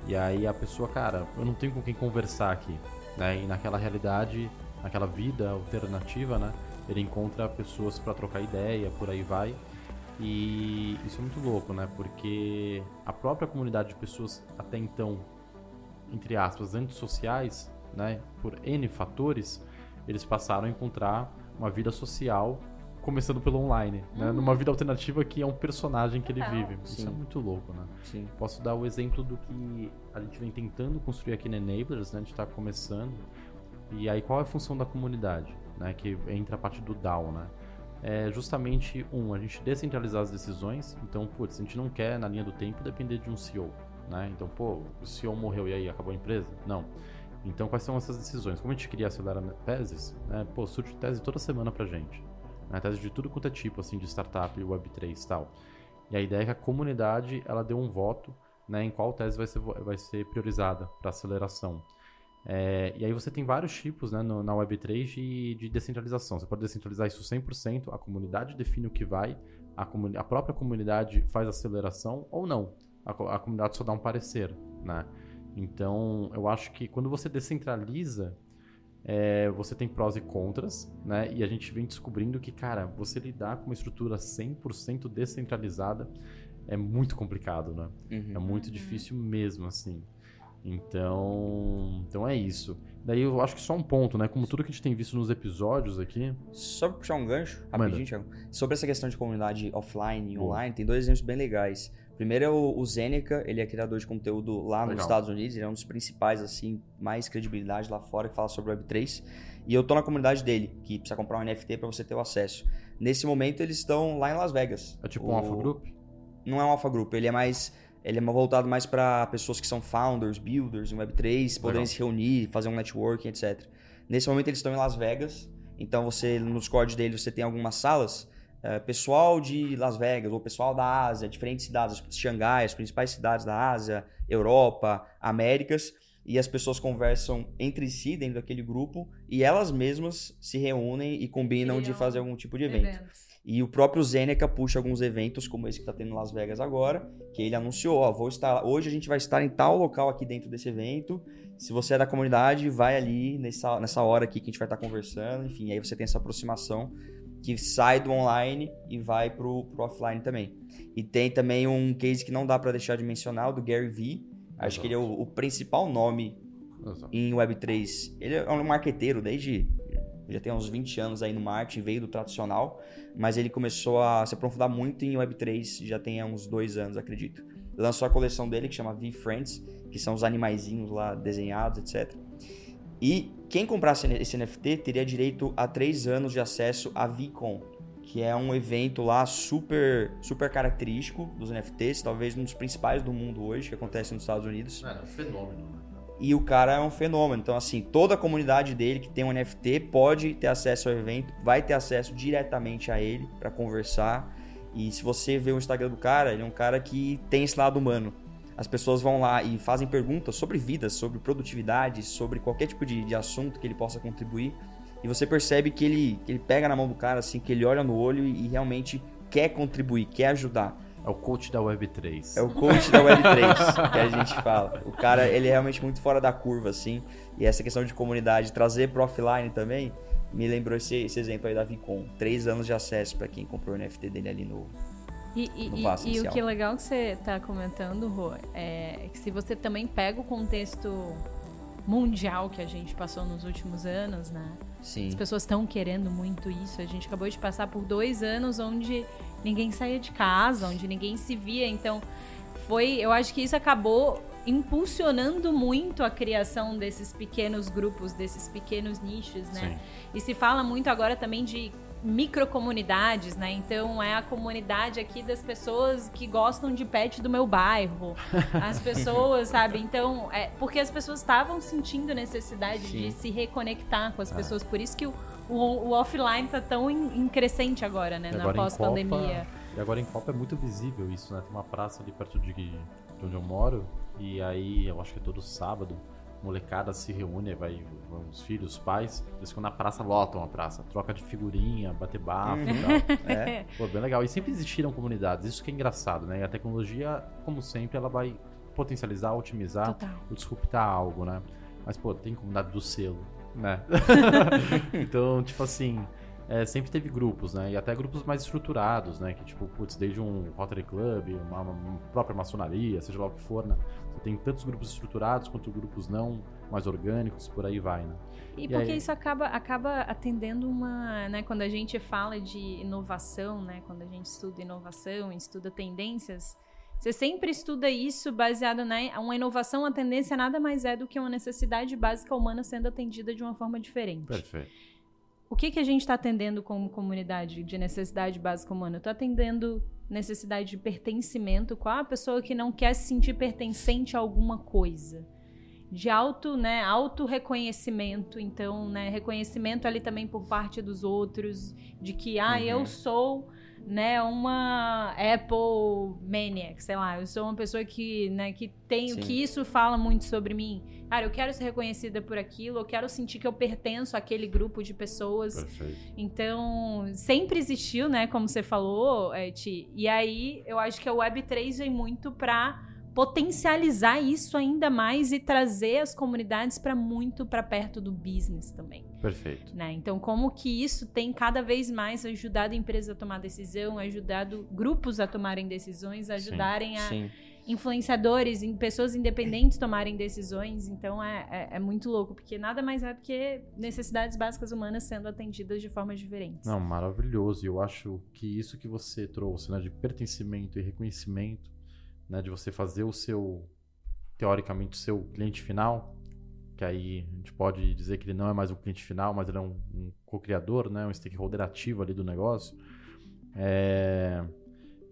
E aí a pessoa, cara, eu não tenho com quem conversar aqui, né? E naquela realidade, naquela vida alternativa, né? Ele encontra pessoas para trocar ideia, por aí vai. E isso é muito louco, né? Porque a própria comunidade de pessoas até então, entre aspas, antissociais, né? Por N fatores, eles passaram a encontrar uma vida social começando pelo online, né? Numa vida alternativa que é um personagem que ele Total. vive. Isso Sim. é muito louco, né? Sim. Posso dar o exemplo do que a gente vem tentando construir aqui na Enablers, né? A gente está começando. E aí, qual é a função da comunidade? Né? Que entra a parte do DAO, né? É justamente, um, a gente descentralizar as decisões. Então, putz, a gente não quer, na linha do tempo, depender de um CEO, né? Então, pô, o CEO morreu e aí acabou a empresa? Não. Então, quais são essas decisões? Como a gente queria acelerar teses, né? Pô, surge tese toda semana pra gente. Né? Tese de tudo quanto é tipo, assim, de startup, Web3 e tal. E a ideia é que a comunidade, ela deu um voto, né? Em qual tese vai ser, vai ser priorizada para aceleração. É, e aí você tem vários tipos né, no- na Web3 de, de descentralização. Você pode descentralizar isso 100%, a comunidade define o que vai, a, comuni- a própria comunidade faz aceleração ou não. A, a comunidade só dá um parecer, né? Então, eu acho que quando você descentraliza, é, você tem prós e contras, né? E a gente vem descobrindo que, cara, você lidar com uma estrutura 100% descentralizada é muito complicado, né? É Uhum. muito difícil mesmo, assim. Então, então é isso. Daí eu acho que só um ponto, né? Como tudo que a gente tem visto nos episódios aqui. Só pra puxar um gancho, rapidinho, Thiago. Sobre essa questão de comunidade offline e online, tem dois exemplos bem legais. Primeiro é o, o Zeneca, ele é criador de conteúdo lá nos Legal. Estados Unidos, ele é um dos principais, assim, mais credibilidade lá fora, que fala sobre Web3. E eu tô na comunidade dele, que precisa comprar um NFT pra você ter o acesso. Nesse momento eles estão lá em Las Vegas. É tipo O- um alpha group? Não é um alpha group, ele é mais Ele é voltado mais para pessoas que são founders, builders em Web3, poderem se reunir, fazer um networking, etc. Nesse momento eles estão em Las Vegas, então você no Discord dele você tem algumas salas, eh, pessoal de Las Vegas ou pessoal da Ásia, diferentes cidades, Xangai, as principais cidades da Ásia, Europa, Américas, e as pessoas conversam entre si dentro daquele grupo e elas mesmas se reúnem e combinam de fazer algum tipo de evento. Eventos. E o próprio Zeneca puxa alguns eventos, como esse que está tendo em Las Vegas agora, que ele anunciou, ó, vou estar, hoje a gente vai estar em tal local aqui dentro desse evento. Se você é da comunidade, vai ali nessa, nessa hora aqui que a gente vai estar conversando. Enfim, aí você tem essa aproximação que sai do online e vai pro, pro offline também. E tem também um case que não dá para deixar de mencionar, o do Gary Vee. Acho que ele é o, o principal nome Exato. em Web3. Ele é um marqueteiro desde. Já tem uns 20 anos aí no marketing, veio do tradicional, mas ele começou a se aprofundar muito em Web3 já tem uns dois anos, acredito. Lançou a coleção dele que chama V-Friends, que são os animaizinhos lá desenhados, etc. E quem comprasse esse NFT teria direito a três anos de acesso à VCon, que é um evento lá super, super característico dos NFTs, talvez um dos principais do mundo hoje, que acontece nos Estados Unidos. É, é um fenômeno, né? E o cara é um fenômeno. Então, assim, toda a comunidade dele que tem um NFT pode ter acesso ao evento, vai ter acesso diretamente a ele para conversar. E se você vê o Instagram do cara, ele é um cara que tem esse lado humano. As pessoas vão lá e fazem perguntas sobre vidas, sobre produtividade, sobre qualquer tipo de, de assunto que ele possa contribuir. E você percebe que ele, que ele pega na mão do cara, assim, que ele olha no olho e, e realmente quer contribuir, quer ajudar. É o coach da Web3. É o coach da Web3 que a gente fala. O cara, ele é realmente muito fora da curva, assim. E essa questão de comunidade, trazer pro offline também, me lembrou esse, esse exemplo aí da Vicom. Três anos de acesso para quem comprou o NFT dele ali no. E, e- e- e o que é legal que você tá comentando, Rô, é que se você também pega o contexto mundial que a gente passou nos últimos anos, né? Sim. As pessoas estão querendo muito isso. A gente acabou de passar por dois anos onde ninguém saía de casa, onde ninguém se via. Então, foi. Eu acho que isso acabou impulsionando muito a criação desses pequenos grupos, desses pequenos nichos, né? Sim. E se fala muito agora também de microcomunidades, né? Então é a comunidade aqui das pessoas que gostam de pet do meu bairro. [LAUGHS] As pessoas, sabe? Então, é porque as pessoas estavam sentindo necessidade Sim. de se reconectar com as É. pessoas. Por isso que o, o, o offline tá tão em, em crescente agora, né? E Na pós-pandemia. E agora em Copa é muito visível isso, né? Tem uma praça ali perto de, de onde eu moro. E aí, eu acho que é todo sábado, molecada se reúne, vai, vão os filhos, os pais, eles ficam na praça, lotam a praça, troca de figurinha, bater bafo e Uhum. tal. [LAUGHS] É. Pô, bem legal. E sempre existiram comunidades, isso que é engraçado, né? E a tecnologia, como sempre, ela vai potencializar, otimizar, Total. ou disruptar algo, né? Mas, pô, tem comunidade do selo, né? [LAUGHS] então, tipo assim, é, sempre teve grupos, né? E até grupos mais estruturados, né? Que, tipo, putz, desde um Rotary Club, uma, uma própria maçonaria, seja lá o que for, né? Você tem tantos grupos estruturados quanto grupos não mais orgânicos, por aí vai, né? E E porque aí? isso acaba, acaba atendendo uma, né, quando a gente fala de inovação, né, quando a gente estuda inovação, estuda tendências, você sempre estuda isso baseado na uma inovação, a tendência nada mais é do que uma necessidade básica humana sendo atendida de uma forma diferente. Perfeito. O que, que a gente está atendendo como comunidade de necessidade básica humana? Eu estou atendendo necessidade de pertencimento. Qual a pessoa que não quer se sentir pertencente a alguma coisa? De auto, né, auto reconhecimento, então, né, reconhecimento ali também por parte dos outros, de que, ah, Uhum. eu sou, né, uma Apple maniac, sei lá, eu sou uma pessoa que, né, que tem, Sim. que isso fala muito sobre mim. Cara, eu quero ser reconhecida por aquilo, eu quero sentir que eu pertenço àquele grupo de pessoas. Perfeito. Então, sempre existiu, né, como você falou, eh, Ti. E aí, eu acho que a Web3 vem muito para potencializar isso ainda mais e trazer as comunidades para muito para perto do business também, Perfeito. né? Então, como que isso tem cada vez mais ajudado a empresa a tomar decisão, ajudado grupos a tomarem decisões, ajudarem a Sim. influenciadores, em pessoas independentes tomarem decisões. Então é, é, é muito louco, porque nada mais é do que necessidades básicas humanas sendo atendidas de formas diferentes. Não, maravilhoso. E eu acho que isso que você trouxe, né, de pertencimento e reconhecimento, né, de você fazer o seu, teoricamente, o seu cliente final, que aí a gente pode dizer que ele não é mais um cliente final, mas ele é um, um co-criador, né, um stakeholder ativo ali do negócio. É...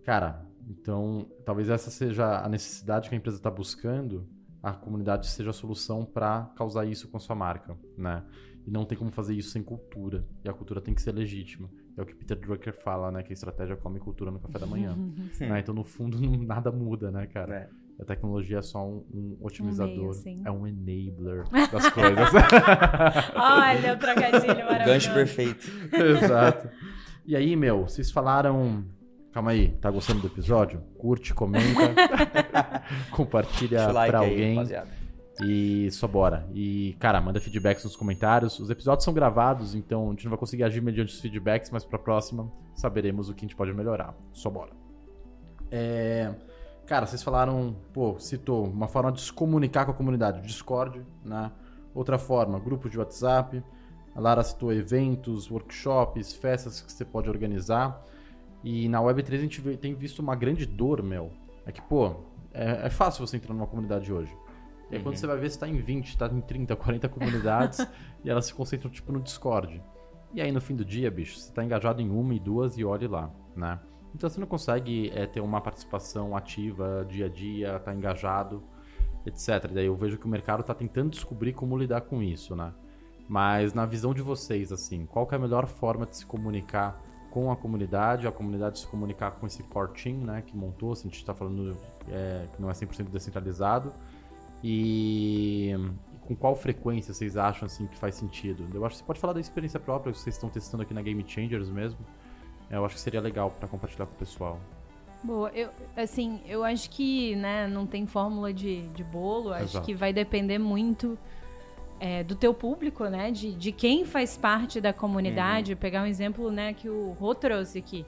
Cara, Então, talvez essa seja a necessidade que a empresa está buscando, a comunidade seja a solução para causar isso com a sua marca, né? E não tem como fazer isso sem cultura. E a cultura tem que ser legítima. É o que Peter Drucker fala, né? Que a estratégia come cultura no café da manhã. [LAUGHS] né? Então, no fundo, [LAUGHS] não, nada muda, né, cara? É. A tecnologia é só um, um otimizador. meio, sim. é um enabler [LAUGHS] das coisas. Olha o trocadilho maravilhoso. Gancho perfeito. Exato. E aí, meu, vocês falaram. Calma aí, tá gostando do episódio? Curte, comenta, compartilha like pra aí, alguém. rapaziada. E só bora. E, cara, manda feedbacks nos comentários. Os episódios são gravados, então a gente não vai conseguir agir mediante os feedbacks, mas pra próxima saberemos o que a gente pode melhorar. Só bora. É, Cara, vocês falaram, pô, citou uma forma de se comunicar com a comunidade, Discord, né? Outra forma, grupos de WhatsApp. A Lara citou eventos, workshops, festas que você pode organizar. E na Web3 a gente tem visto uma grande dor, meu. É que, pô, é, é fácil você entrar numa comunidade hoje. E aí quando Uhum. você vai ver, você tá em 20, tá em 30, 40 [LAUGHS] comunidades e elas se concentram, tipo, no Discord. E aí no fim do dia, bicho, você tá engajado em uma e duas e olhe lá, né? Então você não consegue é, ter uma participação ativa dia a dia, tá engajado, etc. Daí eu vejo que o mercado tá tentando descobrir como lidar com isso, né? Mas na visão de vocês, assim, qual que é a melhor forma de se comunicar com a comunidade, a comunidade se comunicar com esse core team, né, que montou, assim, a gente está falando é, que não é 100% descentralizado, e, com qual frequência vocês acham, assim, que faz sentido? Eu acho que você pode falar da experiência própria que vocês estão testando aqui na Game Changers mesmo, É, eu acho que seria legal para compartilhar com o pessoal. Boa, eu, assim, eu acho que, né, não tem fórmula de, de bolo, acho Exato. que vai depender muito é, do teu público, né, de, de quem faz parte da comunidade. Pegar um exemplo, né, que o Rô trouxe aqui.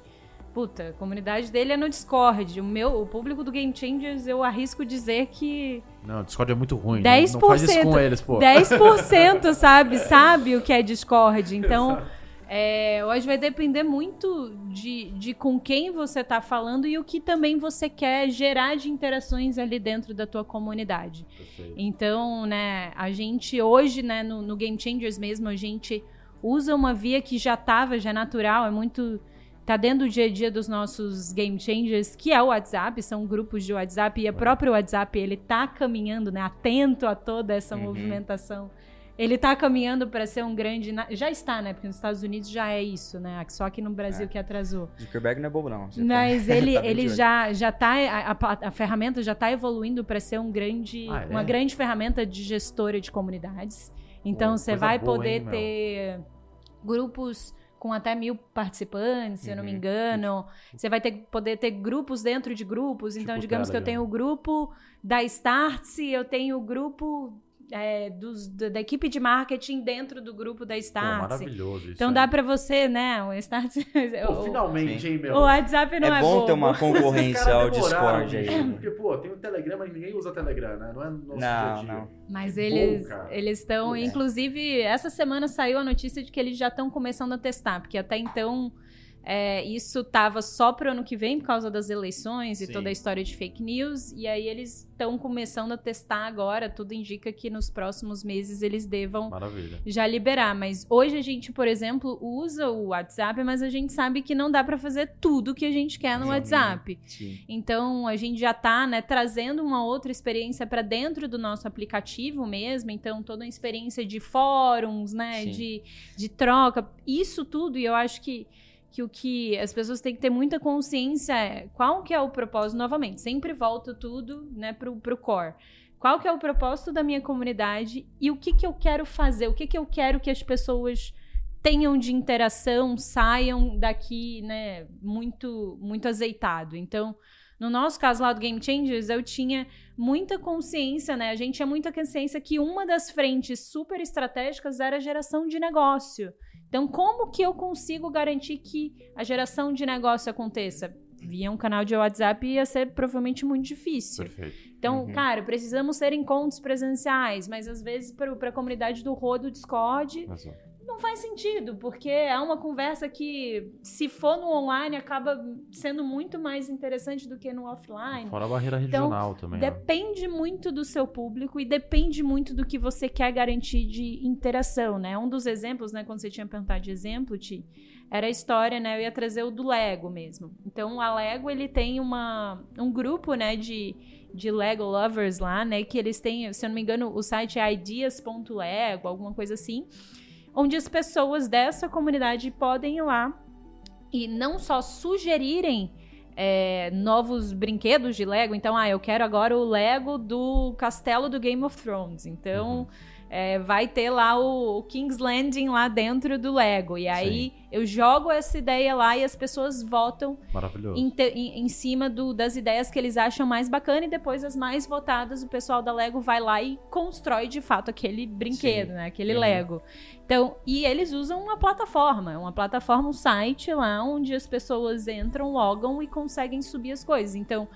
Puta, a comunidade dele é no Discord. O meu, o público do Game Changers, eu arrisco dizer que Não, o Discord é muito ruim. 10%. Não, não faz isso com eles, pô. 10%, [LAUGHS] sabe? Sabe o que é Discord. Então, é, hoje vai depender muito de, de com quem você tá falando e o que também você quer gerar de interações ali dentro da tua comunidade. Perfeito. Então, né, a gente hoje, né, no, no Game Changers mesmo, a gente usa uma via que já tava, já é natural, é muito. Tá dentro do dia a dia dos nossos Game Changers, que é o WhatsApp, são grupos de WhatsApp, e o próprio WhatsApp, ele tá caminhando, né, atento a toda essa Uhum. movimentação. Ele tá caminhando para ser um grande. Já está, né? Porque nos Estados Unidos já é isso, né? Só aqui no Brasil É. que atrasou. Zuckerberg não é bobo, não. Tá- Mas [LAUGHS] ele, tá ele de olho. já, já tá. A, a- a ferramenta já tá evoluindo para ser um grande, Ah, é? uma grande ferramenta de gestora de comunidades. Então Pô, você vai boa, poder hein, ter grupos com até mil participantes, se eu não me Uhum. engano. Você vai ter, poder ter grupos dentro de grupos. Então, Tipo digamos que eu Telegram. tenho o grupo da Startse, eu tenho o grupo é, dos, da, da equipe de marketing dentro do grupo da Pô, Startse. maravilhoso isso. Então dá pra você, né? O Startse. [LAUGHS] Pô, o- finalmente, hein, meu? o WhatsApp não é, É bom ter bobo. uma concorrência ao Discord aí. Porque, pô, tem o Telegram, mas ninguém usa Telegram, né? Não é no nosso dia a Não, dia. não. Mas Que eles bom, cara. eles estão, É. inclusive, essa semana saiu a notícia de que eles já estão começando a testar, porque até então é, isso tava só pro ano que vem por causa das eleições e Sim. toda a história de fake news, e aí eles estão começando a testar agora. Tudo indica que nos próximos meses eles devam Maravilha. já liberar. Mas hoje a gente, por exemplo, usa o WhatsApp, mas a gente sabe que não dá pra fazer tudo que a gente quer no Sim. WhatsApp. Sim. Então a gente já tá, né, trazendo uma outra experiência para dentro do nosso aplicativo mesmo. Então toda a experiência de fóruns, né, de, de troca, isso tudo. E eu acho que que o que as pessoas têm que ter muita consciência é qual que é o propósito novamente. Sempre volta tudo, né, pro, pro core. Qual que é o propósito da minha comunidade e o que que eu quero fazer? O que que eu quero que as pessoas tenham de interação, saiam daqui, né, muito muito azeitado. Então, no nosso caso lá do Game Changers, eu tinha muita consciência, né? A gente tinha muita consciência que uma das frentes super estratégicas era a geração de negócio. Então, como que eu consigo garantir que a geração de negócio aconteça? Via um canal de WhatsApp ia ser provavelmente muito difícil. Perfeito. Então, Uhum. cara, precisamos ter encontros presenciais, mas às vezes para a comunidade do Rodo Discord Exato. Não faz sentido, porque é uma conversa que, se for no online, acaba sendo muito mais interessante do que no offline. Fora a barreira Então, regional também. né? Depende muito do seu público e depende muito do que você quer garantir de interação, né? Um dos exemplos, né, quando você tinha perguntado de exemplo, Ti, era a história, né? Eu ia trazer o do Lego mesmo. Então, a Lego, ele tem uma, um grupo, né, de, de Lego lovers lá, né? Que eles têm, se eu não me engano, o site é ideas.lego, alguma coisa assim. Onde as pessoas dessa comunidade podem ir lá e não só sugerirem é, novos brinquedos de Lego. Então, ah, eu quero agora o Lego do castelo do Game of Thrones. Então... Uhum é, vai ter lá o, o, King's Landing lá dentro do Lego. E aí Sim. eu jogo essa ideia lá e as pessoas votam em, em, em, cima do, das ideias que eles acham mais bacana e depois as mais votadas o pessoal da Lego vai lá e constrói de fato aquele brinquedo, Sim. né? Aquele uhum. Lego. Então, e eles usam uma plataforma, uma plataforma, um site lá onde as pessoas entram, logam e conseguem subir as coisas. Então,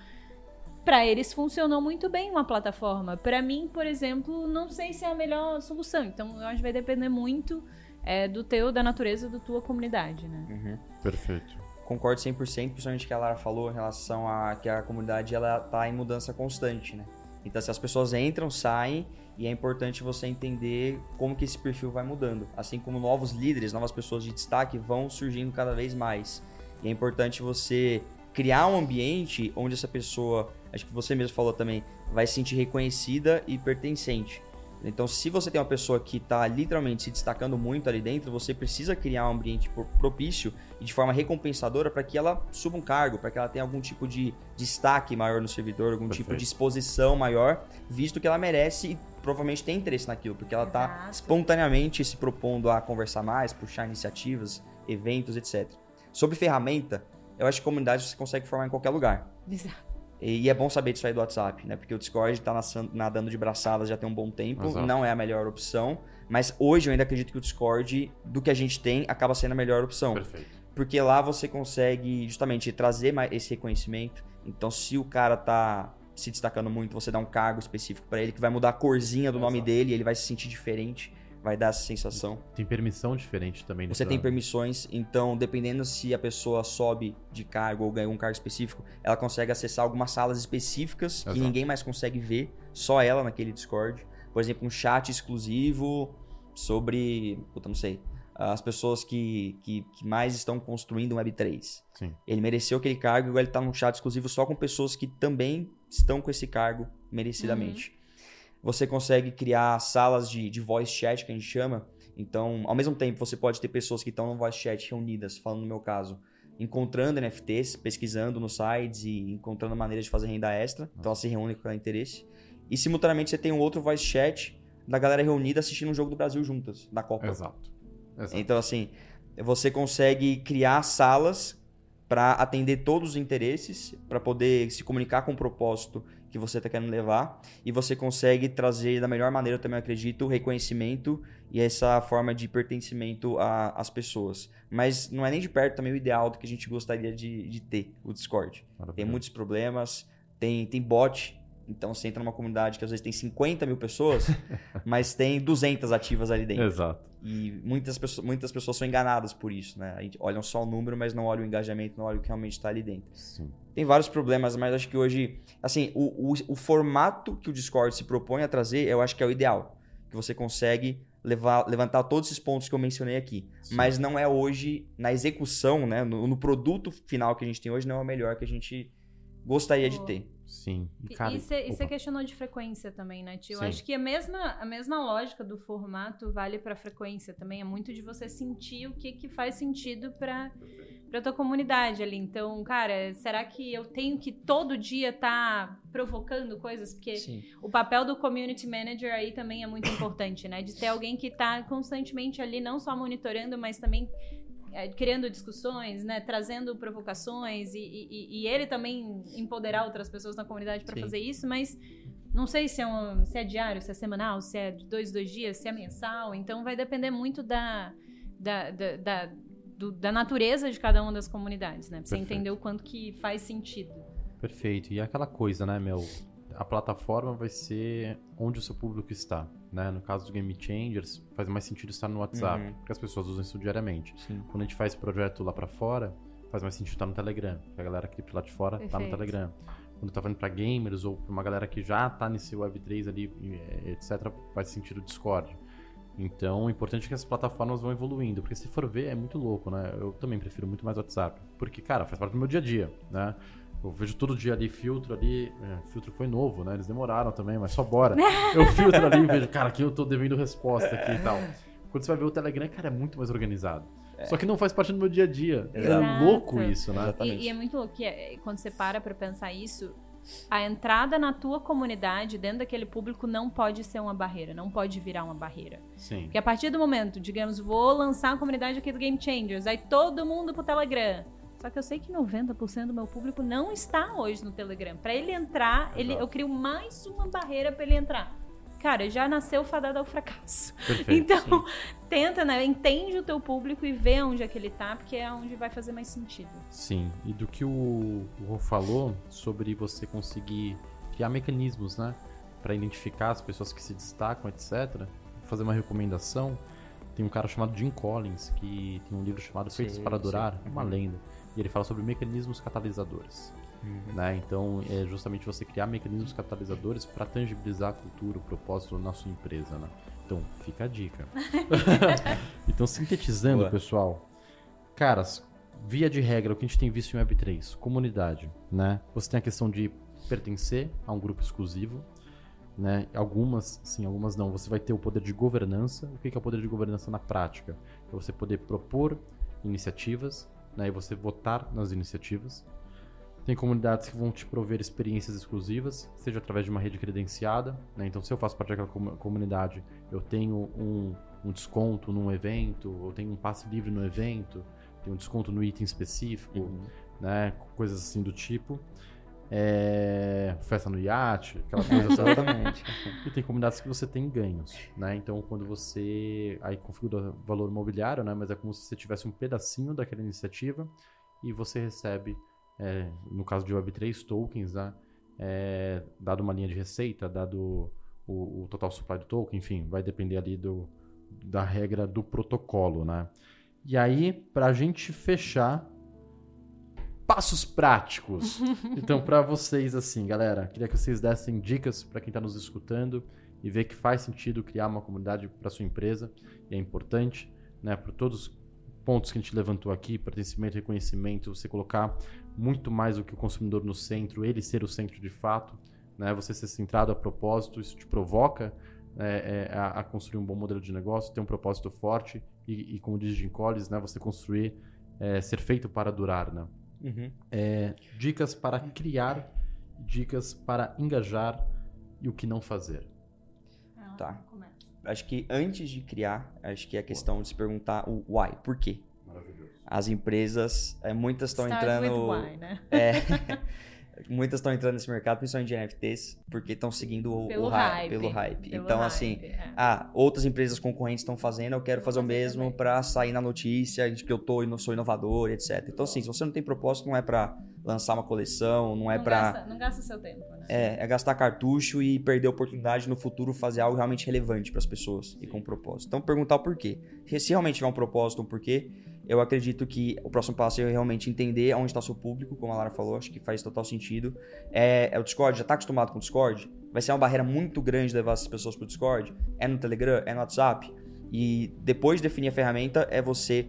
para eles funcionou muito bem uma plataforma. Para mim, por exemplo, não sei se é a melhor solução. Então, eu acho que vai depender muito é, do teu, da natureza da tua comunidade, né? Uhum. Perfeito. Concordo 100%, principalmente que a Lara falou em relação a que a comunidade ela tá em mudança constante, né? Então, se as pessoas entram, saem, e é importante você entender como que esse perfil vai mudando. Assim como novos líderes, novas pessoas de destaque vão surgindo cada vez mais. E é importante você criar um ambiente onde essa pessoa acho que você mesmo falou também, vai se sentir reconhecida e pertencente. Então, se você tem uma pessoa que está literalmente se destacando muito ali dentro, você precisa criar um ambiente propício e de forma recompensadora para que ela suba um cargo, para que ela tenha algum tipo de destaque maior no servidor, algum Perfeito. tipo de exposição maior, visto que ela merece e provavelmente tem interesse naquilo, porque ela está espontaneamente se propondo a conversar mais, puxar iniciativas, eventos, etc. Sobre ferramenta, eu acho que comunidade você consegue formar em qualquer lugar. Exato. E é bom saber disso aí do WhatsApp, né? Porque o Discord tá nadando de braçadas já tem um bom tempo, Exato. não é a melhor opção. Mas hoje eu ainda acredito que o Discord, do que a gente tem, acaba sendo a melhor opção. Perfeito. Porque lá você consegue justamente trazer esse reconhecimento. Então, se o cara tá se destacando muito, você dá um cargo específico para ele que vai mudar a corzinha do Exato. nome dele, ele vai se sentir diferente vai dar essa sensação. Tem permissão diferente também. Você tem permissões, então dependendo se a pessoa sobe de cargo ou ganha um cargo específico, ela consegue acessar algumas salas específicas Exato. que ninguém mais consegue ver, só ela naquele Discord. Por exemplo, um chat exclusivo sobre, puta, não sei, as pessoas que, que, que, mais estão construindo um Web3. Sim. Ele mereceu aquele cargo e agora ele está num chat exclusivo só com pessoas que também estão com esse cargo merecidamente. Uhum você consegue criar salas de, de voice chat, que a gente chama. Então, ao mesmo tempo, você pode ter pessoas que estão no voice chat reunidas, falando no meu caso, encontrando NFTs, pesquisando nos sites e encontrando maneiras de fazer renda extra. Então, elas se reúnem com aquele interesse. E, simultaneamente, você tem um outro voice chat da galera reunida assistindo um jogo do Brasil juntas, da Copa. Exato. Exato. Então, assim, você consegue criar salas para atender todos os interesses, para poder se comunicar com o propósito que você está querendo levar e você consegue trazer da melhor maneira, eu também acredito, o reconhecimento e essa forma de pertencimento às pessoas. Mas não é nem de perto também o ideal do que a gente gostaria de, de ter, o Discord. Tem muitos problemas, tem, tem bot então você entra numa comunidade que às vezes tem 50 mil pessoas, [LAUGHS] mas tem 200 ativas ali dentro. Exato. E muitas pessoas, muitas pessoas são enganadas por isso, né? A gente olham só o número, mas não olham o engajamento, não olham o que realmente está ali dentro. Sim. Tem vários problemas, mas acho que hoje, assim, o, o, o formato que o Discord se propõe a trazer, eu acho que é o ideal. Que você consegue levar, levantar todos esses pontos que eu mencionei aqui. Sim. Mas não é hoje, na execução, né? No, no, produto final que a gente tem hoje, não é o melhor que a gente gostaria de ter. Sim. E, cara, e você questionou de frequência também, né, tio? Eu acho que a mesma, a mesma lógica do formato vale para frequência também. É muito de você sentir o que, que faz sentido para para tua comunidade ali. Então, cara, será que eu tenho que todo dia estar tá provocando coisas? Porque Sim. o papel do community manager aí também é muito importante, né? De ter alguém que está constantemente ali, não só monitorando, mas também é, criando discussões, né, trazendo provocações e, e, e, ele também empoderar outras pessoas na comunidade para fazer isso, mas não sei se é, um, se é diário, se é semanal, se é de dois, dois dias, se é mensal, então vai depender muito da, da, da, da, do, da natureza de cada uma das comunidades, né, pra você entender o quanto que faz sentido. Perfeito, e aquela coisa, né, meu, a plataforma vai ser onde o seu público está. Né? No caso do Game Changers, faz mais sentido estar no WhatsApp, uhum. porque as pessoas usam isso diariamente. Sim. Quando a gente faz projeto lá para fora, faz mais sentido estar no Telegram, porque a galera que lá de fora está no Telegram. Quando tá falando para gamers ou para uma galera que já está nesse Web3 ali, etc., faz sentido o Discord. Então, o importante é que as plataformas vão evoluindo, porque se for ver, é muito louco, né? Eu também prefiro muito mais WhatsApp, porque, cara, faz parte do meu dia a dia, né? Eu vejo todo dia ali filtro ali. É, filtro foi novo, né? Eles demoraram também, mas só bora. [LAUGHS] Eu filtro ali e vejo, cara, aqui eu tô devendo resposta aqui e tal. Quando você vai ver o Telegram, cara, é muito mais organizado. É. Só que não faz parte do meu dia a dia. É Exato. É louco isso, né? E, e, é muito louco que é, quando você para pra pensar isso, a entrada na tua comunidade, dentro daquele público, não pode ser uma barreira, não pode virar uma barreira. Sim. Porque a partir do momento, digamos, vou lançar a comunidade aqui do Game Changers, aí todo mundo pro Telegram. Só que eu sei que 90% do meu público não está hoje no Telegram. Para ele entrar, ele, eu crio mais uma barreira para ele entrar. Cara, já nasceu fadado ao fracasso. Perfeito, [LAUGHS] então, sim. tenta, né? Entende o teu público e vê onde é que ele tá, porque é onde vai fazer mais sentido. Sim. E do que o Rô falou sobre você conseguir criar mecanismos, né? Para identificar as pessoas que se destacam, etc. Vou fazer uma recomendação. Tem um cara chamado Jim Collins, que tem um livro chamado Feitos sim, para Durar, sim. uma lenda. E ele fala sobre mecanismos catalisadores. Uhum. Né? Então, é justamente você criar mecanismos catalisadores para tangibilizar a cultura, o propósito na sua empresa. Né? Então, fica a dica. [LAUGHS] [LAUGHS] então, sintetizando, Boa. pessoal, caras, via de regra, o que a gente tem visto em Web3, comunidade, né? Você tem a questão de pertencer a um grupo exclusivo, né? Algumas, sim, algumas não. Você vai ter o poder de governança. O que é o poder de governança na prática? É você poder propor iniciativas, né? E você votar nas iniciativas. Tem comunidades que vão te prover experiências exclusivas, seja através de uma rede credenciada. Né? Então, se eu faço parte daquela comunidade, eu tenho um, um desconto num evento, eu tenho um passe livre no evento, tenho um desconto no item específico, uhum. né? coisas assim do tipo. É... festa no iate, aquela coisa Exatamente. e tem comunidades que você tem ganhos, né? Então, quando você aí configura valor imobiliário, né? Mas é como se você tivesse um pedacinho daquela iniciativa e você recebe é, no caso de Web3, tokens, né? É, dado uma linha de receita, dado o, o, total supply do token, enfim, vai depender ali do, da regra do protocolo, né? E aí, para a gente fechar, passos práticos. [LAUGHS] então, para vocês, assim, galera, queria que vocês dessem dicas para quem está nos escutando e ver que faz sentido criar uma comunidade para sua empresa e é importante, né? Para todos os pontos que a gente levantou aqui, pertencimento, reconhecimento, você colocar muito mais do que o consumidor no centro, ele ser o centro de fato, né? Você ser centrado a propósito, isso te provoca é, é, a, a, construir um bom modelo de negócio, ter um propósito forte e, e como diz Jim Collins, né? Você construir, é, ser feito para durar, né? Uhum. É, dicas para criar, dicas para engajar e o que não fazer. Tá. Acho que antes de criar, acho que é a questão de se perguntar o why, por quê? as empresas, é, muitas estão entrando. Why, né? É, [LAUGHS] muitas estão entrando nesse mercado, principalmente de NFTs, porque estão seguindo o, pelo, o hype, pelo hype. Pelo então, hype, assim, é. ah, outras empresas concorrentes estão fazendo, eu quero fazer o mesmo para sair na notícia de que eu tô, sou inovador, etc. Então, assim, se você não tem propósito, não é para lançar uma coleção, não é para Não gasta seu tempo, né? É, é gastar cartucho e perder a oportunidade no futuro fazer algo realmente relevante para as pessoas e com propósito. Então, perguntar o porquê. Se realmente tiver um propósito, um porquê, eu acredito que o próximo passo é realmente entender onde está seu público, como a Lara falou, acho que faz total sentido. É, é o Discord, já está acostumado com o Discord? Vai ser uma barreira muito grande levar essas pessoas para o Discord? É no Telegram? É no WhatsApp? E depois de definir a ferramenta, é você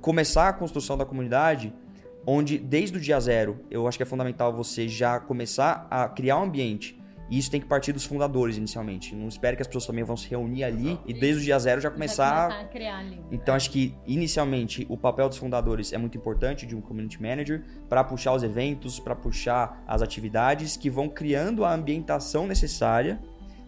começar a construção da comunidade, onde desde o dia zero, eu acho que é fundamental você já começar a criar um ambiente e isso tem que partir dos fundadores inicialmente. Não espere que as pessoas também vão se reunir ali e desde o dia zero já começar, começar a criar ali. Então acho que inicialmente o papel dos fundadores é muito importante de um community manager para puxar os eventos, para puxar as atividades que vão criando a ambientação necessária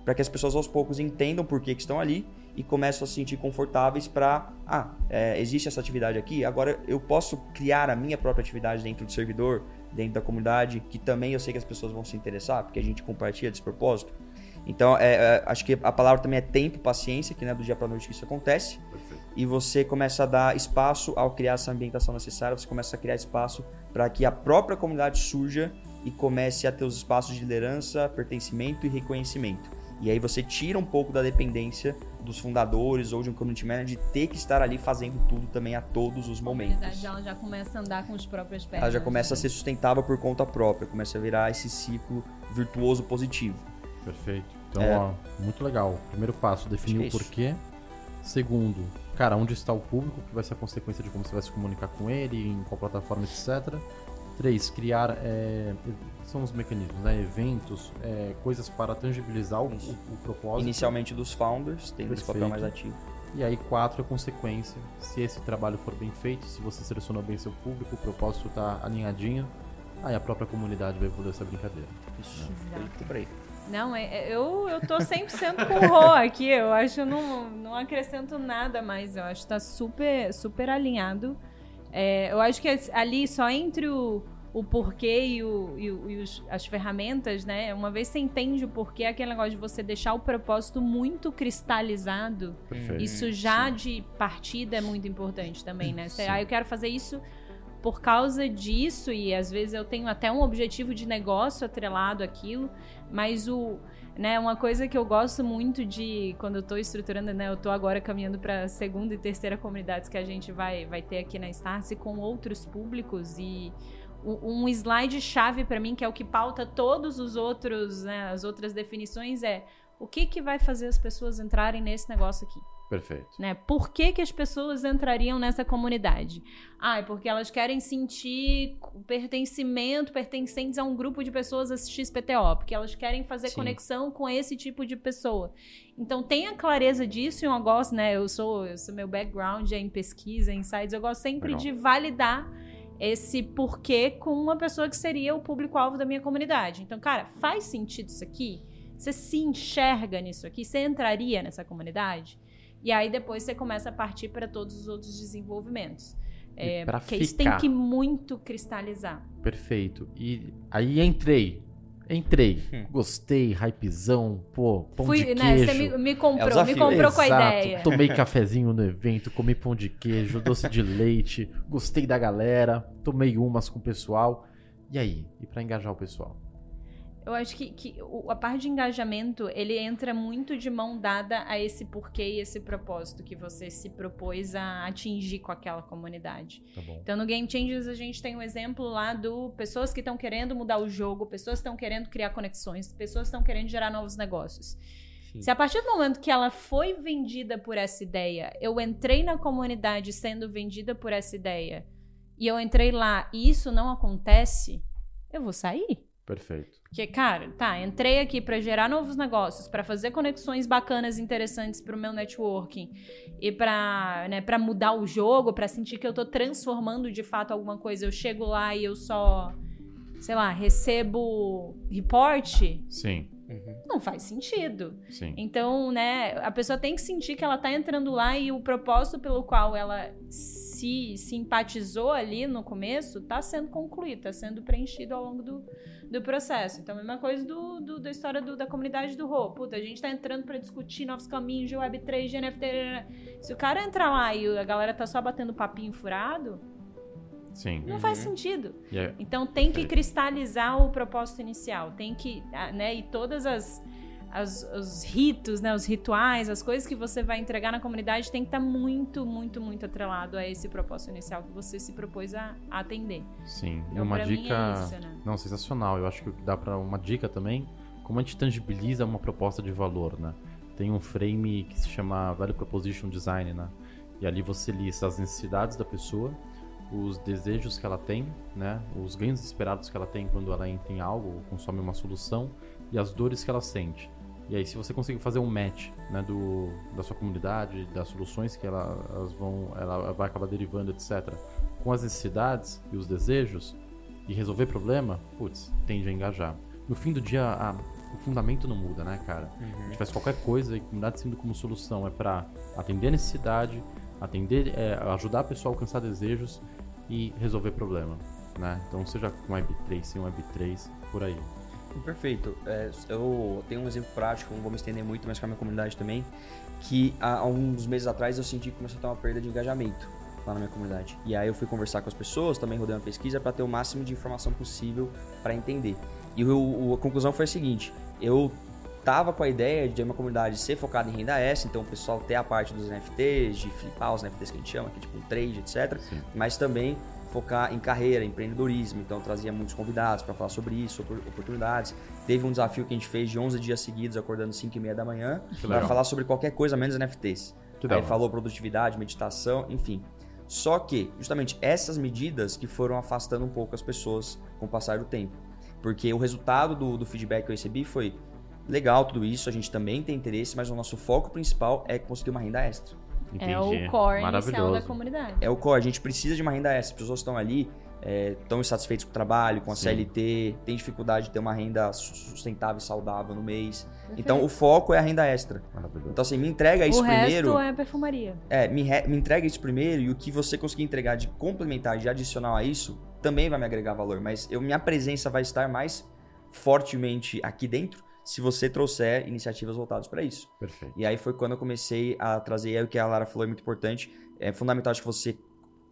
para que as pessoas aos poucos entendam por que, que estão ali e começam a se sentir confortáveis para ah, é, existe essa atividade aqui, agora eu posso criar a minha própria atividade dentro do servidor dentro da comunidade, que também eu sei que as pessoas vão se interessar, porque a gente compartilha desse propósito. Então, é, é, acho que a palavra também é tempo, paciência, que não é do dia para noite que isso acontece. Perfeito. E você começa a dar espaço ao criar essa ambientação necessária, você começa a criar espaço para que a própria comunidade surja e comece a ter os espaços de liderança, pertencimento e reconhecimento. E aí você tira um pouco da dependência dos fundadores ou de um community manager de ter que estar ali fazendo tudo também a todos os momentos. A comunidade ela já começa a andar com os próprios pés. Ela já começa a ser sustentável por conta própria, começa a virar esse ciclo virtuoso positivo. Perfeito. Então, é. ó, muito legal. Primeiro passo, definir é o porquê. Segundo, cara, onde está o público, que vai ser a consequência de como você vai se comunicar com ele, em qual plataforma, etc. Três, criar é, são os mecanismos, né? eventos, é, coisas para tangibilizar o, o, o, propósito. Inicialmente dos founders, tem esse papel mais ativo. E aí, quatro, a consequência. Se esse trabalho for bem feito, se você selecionou bem seu público, o propósito está alinhadinho, aí a própria comunidade vai evoluir essa brincadeira. Isso, né? por aí. Não, é, é, eu, eu tô 100% com o Rô aqui. Eu acho que não, não acrescento nada mais. Eu acho que tá super, super alinhado. É, eu acho que ali só entre o, o porquê e, o, e, o, e os, as ferramentas, né? Uma vez você entende o porquê, aquele negócio de você deixar o propósito muito cristalizado, Perfeito. isso já de partida é muito importante também, né? Você, ah, eu quero fazer isso por causa disso, e às vezes eu tenho até um objetivo de negócio atrelado àquilo, mas o. Né, uma coisa que eu gosto muito de quando eu estou estruturando, né, eu estou agora caminhando para segunda e terceira comunidades que a gente vai, vai ter aqui na Starse com outros públicos e um slide chave para mim que é o que pauta todos os outros, né, as outras definições é o que que vai fazer as pessoas entrarem nesse negócio aqui. Perfeito. Né? Por que, que as pessoas entrariam nessa comunidade? Ah, é porque elas querem sentir pertencimento, pertencentes a um grupo de pessoas XPTO, porque elas querem fazer Sim. conexão com esse tipo de pessoa. Então tenha clareza disso e eu gosto, né? Eu sou, eu sou meu background é em pesquisa, em sites, eu gosto sempre Legal. de validar esse porquê com uma pessoa que seria o público-alvo da minha comunidade. Então, cara, faz sentido isso aqui? Você se enxerga nisso aqui? Você entraria nessa comunidade? E aí depois você começa a partir para todos os outros desenvolvimentos. É, porque isso tem que muito cristalizar. Perfeito. E aí entrei. Entrei. Hum. Gostei, hypezão, pô, pão Fui, de né, queijo. Você me, me comprou, é me comprou Exato. com a ideia. Tomei [LAUGHS] cafezinho no evento, comi pão de queijo, doce de leite, gostei da galera, tomei umas com o pessoal. E aí? E para engajar o pessoal? Eu acho que, que a parte de engajamento, ele entra muito de mão dada a esse porquê e esse propósito que você se propôs a atingir com aquela comunidade. Tá então, no Game Changers, a gente tem um exemplo lá do pessoas que estão querendo mudar o jogo, pessoas que estão querendo criar conexões, pessoas que estão querendo gerar novos negócios. Sim. Se a partir do momento que ela foi vendida por essa ideia, eu entrei na comunidade sendo vendida por essa ideia, e eu entrei lá e isso não acontece, eu vou sair. Perfeito. Porque, cara, tá, entrei aqui para gerar novos negócios, para fazer conexões bacanas, interessantes para o meu networking e para, né, para mudar o jogo, para sentir que eu tô transformando de fato alguma coisa. Eu chego lá e eu só, sei lá, recebo report. Sim. Uhum. Não faz sentido. Sim. Então, né, a pessoa tem que sentir que ela tá entrando lá e o propósito pelo qual ela se simpatizou ali no começo tá sendo concluído, tá sendo preenchido ao longo do, do processo. Então, a mesma coisa do, do da história do, da comunidade do Rô. Puta, a gente tá entrando para discutir novos caminhos de Web3, de NFT. Se o cara entrar lá e a galera tá só batendo papinho furado, Sim. Não uhum. faz sentido. Yeah. Então tem que cristalizar o propósito inicial, tem que, ah, né, e todas as, as os ritos, né, os rituais, as coisas que você vai entregar na comunidade tem que estar tá muito, muito, muito atrelado a esse propósito inicial que você se propôs a, a atender. Sim. Então, e uma dica, é isso, né? não, sensacional. Eu acho que dá para uma dica também, como a gente tangibiliza uma proposta de valor, né? Tem um frame que se chama Value Proposition Design, né? E ali você lista as necessidades da pessoa os desejos que ela tem, né, os ganhos esperados que ela tem quando ela entra em algo ou consome uma solução e as dores que ela sente. E aí, se você conseguir fazer um match né, do, da sua comunidade, das soluções que ela, elas vão, ela vai acabar derivando, etc., com as necessidades e os desejos e resolver problema, putz, tende a engajar. No fim do dia, a, o fundamento não muda, né, cara? Uhum. A gente faz qualquer coisa e a comunidade sendo como solução é para atender a necessidade, atender, é, ajudar a pessoa a alcançar desejos e resolver problema, né? Então seja com Web3, sem Web3, por aí. Perfeito. É, eu tenho um exemplo prático, não vou me estender muito, mas com a minha comunidade também, que há uns meses atrás eu senti que começou a ter uma perda de engajamento lá na minha comunidade. E aí eu fui conversar com as pessoas, também rodei uma pesquisa para ter o máximo de informação possível para entender. E o, a conclusão foi a seguinte: eu tava com a ideia de uma comunidade ser focada em renda S, então o pessoal ter a parte dos NFTs, de flipar os NFTs que a gente chama, que é tipo um trade, etc. Sim. Mas também focar em carreira, empreendedorismo. Então trazia muitos convidados para falar sobre isso, sobre oportunidades. Teve um desafio que a gente fez de 11 dias seguidos, acordando 5 e meia da manhã, para falar sobre qualquer coisa menos NFTs. Que Aí falou produtividade, meditação, enfim. Só que, justamente, essas medidas que foram afastando um pouco as pessoas com o passar do tempo. Porque o resultado do, do feedback que eu recebi foi legal tudo isso, a gente também tem interesse, mas o nosso foco principal é conseguir uma renda extra. É Entendi. o core inicial da comunidade. É o core, a gente precisa de uma renda extra. As pessoas estão ali, é, estão insatisfeitas com o trabalho, com a Sim. CLT, tem dificuldade de ter uma renda su- sustentável e saudável no mês. Perfeito. Então o foco é a renda extra. Maravilhoso. Então assim, me entrega isso o primeiro. resto é perfumaria. É, me, re- me entrega isso primeiro e o que você conseguir entregar de complementar, de adicional a isso, também vai me agregar valor. Mas eu, minha presença vai estar mais fortemente aqui dentro se você trouxer iniciativas voltadas para isso. Perfeito. E aí foi quando eu comecei a trazer, e aí o que a Lara falou é muito importante, é fundamental acho que você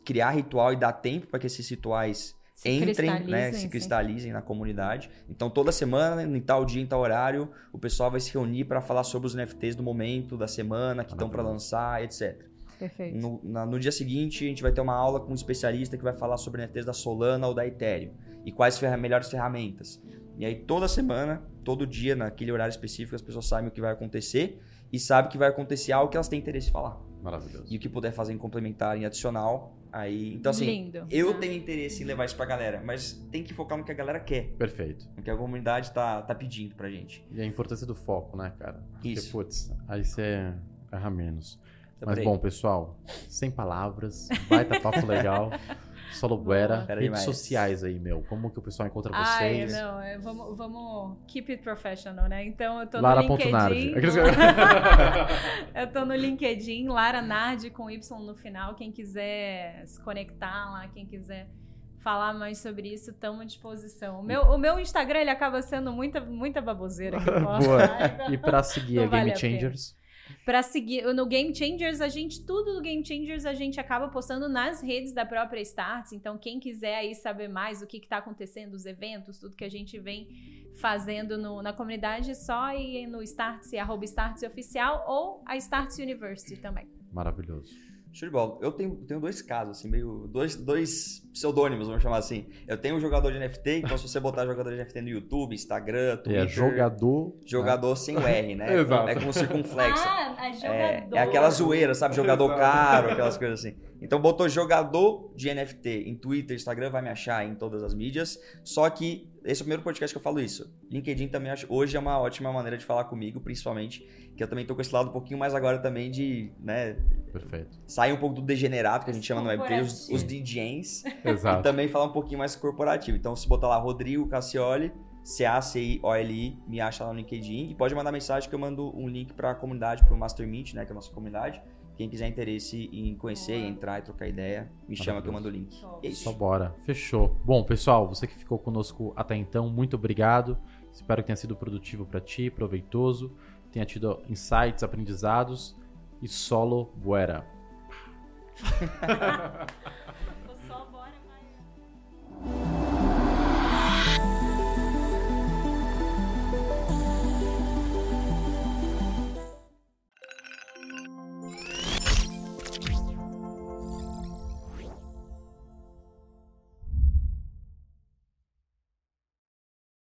criar ritual e dar tempo para que esses rituais Se entrem, né, cristalizem, se sim. cristalizem na comunidade. Então toda semana, em tal dia, em tal horário, o pessoal vai se reunir para falar sobre os NFTs do momento, da semana, que estão para Maravilhoso. lançar, etc. Perfeito. No, na- no dia seguinte, a gente vai ter uma aula com um especialista que vai falar sobre NFTs da Solana ou da Ethereum e quais ferra melhores ferramentas. E aí, toda semana, todo dia, naquele horário específico, as pessoas sabem o que vai acontecer e sabem que vai acontecer algo que elas têm interesse em falar. Maravilhoso. E o que puder fazer em complementar, em adicional, aí. Então, assim, Lindo. eu né? tenho interesse em levar isso pra galera, mas tem que focar no que a galera quer, Perfeito. no que a comunidade tá, tá pedindo pra gente. E a importância do foco, né, cara? Porque, Isso. putz, aí você erra menos. Tá Mas bom, pessoal, sem palavras, baita papo legal. [LAUGHS] Solo Buera, Fera redes demais. sociais aí, meu. Como que o pessoal encontra Ai, vocês? não, é, vamos, vamos keep it professional, né? Então eu tô Lara no Nardi. LinkedIn. Aqueles- [LAUGHS] [LAUGHS] eu tô no LinkedIn, Lara Nardi com Y no final. Quem quiser se conectar lá, quem quiser falar mais sobre isso, estamos à disposição. O meu, o meu Instagram ele acaba sendo muita, muita baboseira que eu [LAUGHS] posto. Boa. lá, então- E pra seguir a Game vale a Pra seguir no Game Changers, a gente, tudo do Game Changers a gente acaba postando nas redes da própria Starts. Então, quem quiser aí saber mais o que, que tá acontecendo, os eventos, tudo que a gente vem fazendo no- na comunidade, é só ir no Starts, arroba Starts Oficial ou a Starts University também. maravilhoso. Show de bola. Eu tenho, tenho dois casos, assim, meio. Dois, dois pseudônimos, vamos chamar assim. Eu tenho um jogador de NFT, então se você [LAUGHS] botar jogador de NFT no YouTube, Instagram, E Twitter. é jogador. Jogador sem o R, né? [LAUGHS] Exato. É com circunflexo. Ah, a É, jogador. é aquela zoeira, sabe? Jogador Exato. caro, aquelas [LAUGHS] coisas assim. Então botou jogador de NFT em Twitter, Instagram, vai me achar em todas as mídias. Só que esse é o primeiro podcast que eu falo isso. LinkedIn também acho, hoje é uma ótima maneira de falar comigo, principalmente, que eu também tô com esse lado um pouquinho mais agora também de, né, Perfeito. sair um pouco do degenerado que a gente chama no Web3, os, os Corporativo. DJs, e Exato. também falar um pouquinho mais corporativo. Então se botar lá Rodrigo Cassioli, C-A-C-I-O-L-I, me acha lá no LinkedIn e pode mandar mensagem que eu mando um link para a comunidade, para o Master Meet, né, que é a nossa comunidade. Quem quiser interesse em conhecer, entrar e trocar ideia, me chama que eu mando o link. É Só bora. Fechou. Bom, pessoal, você que ficou conosco até então, muito obrigado. Espero que tenha sido produtivo para ti, proveitoso, tenha tido insights, aprendizados e solo buera. [LAUGHS] só bora, Maia.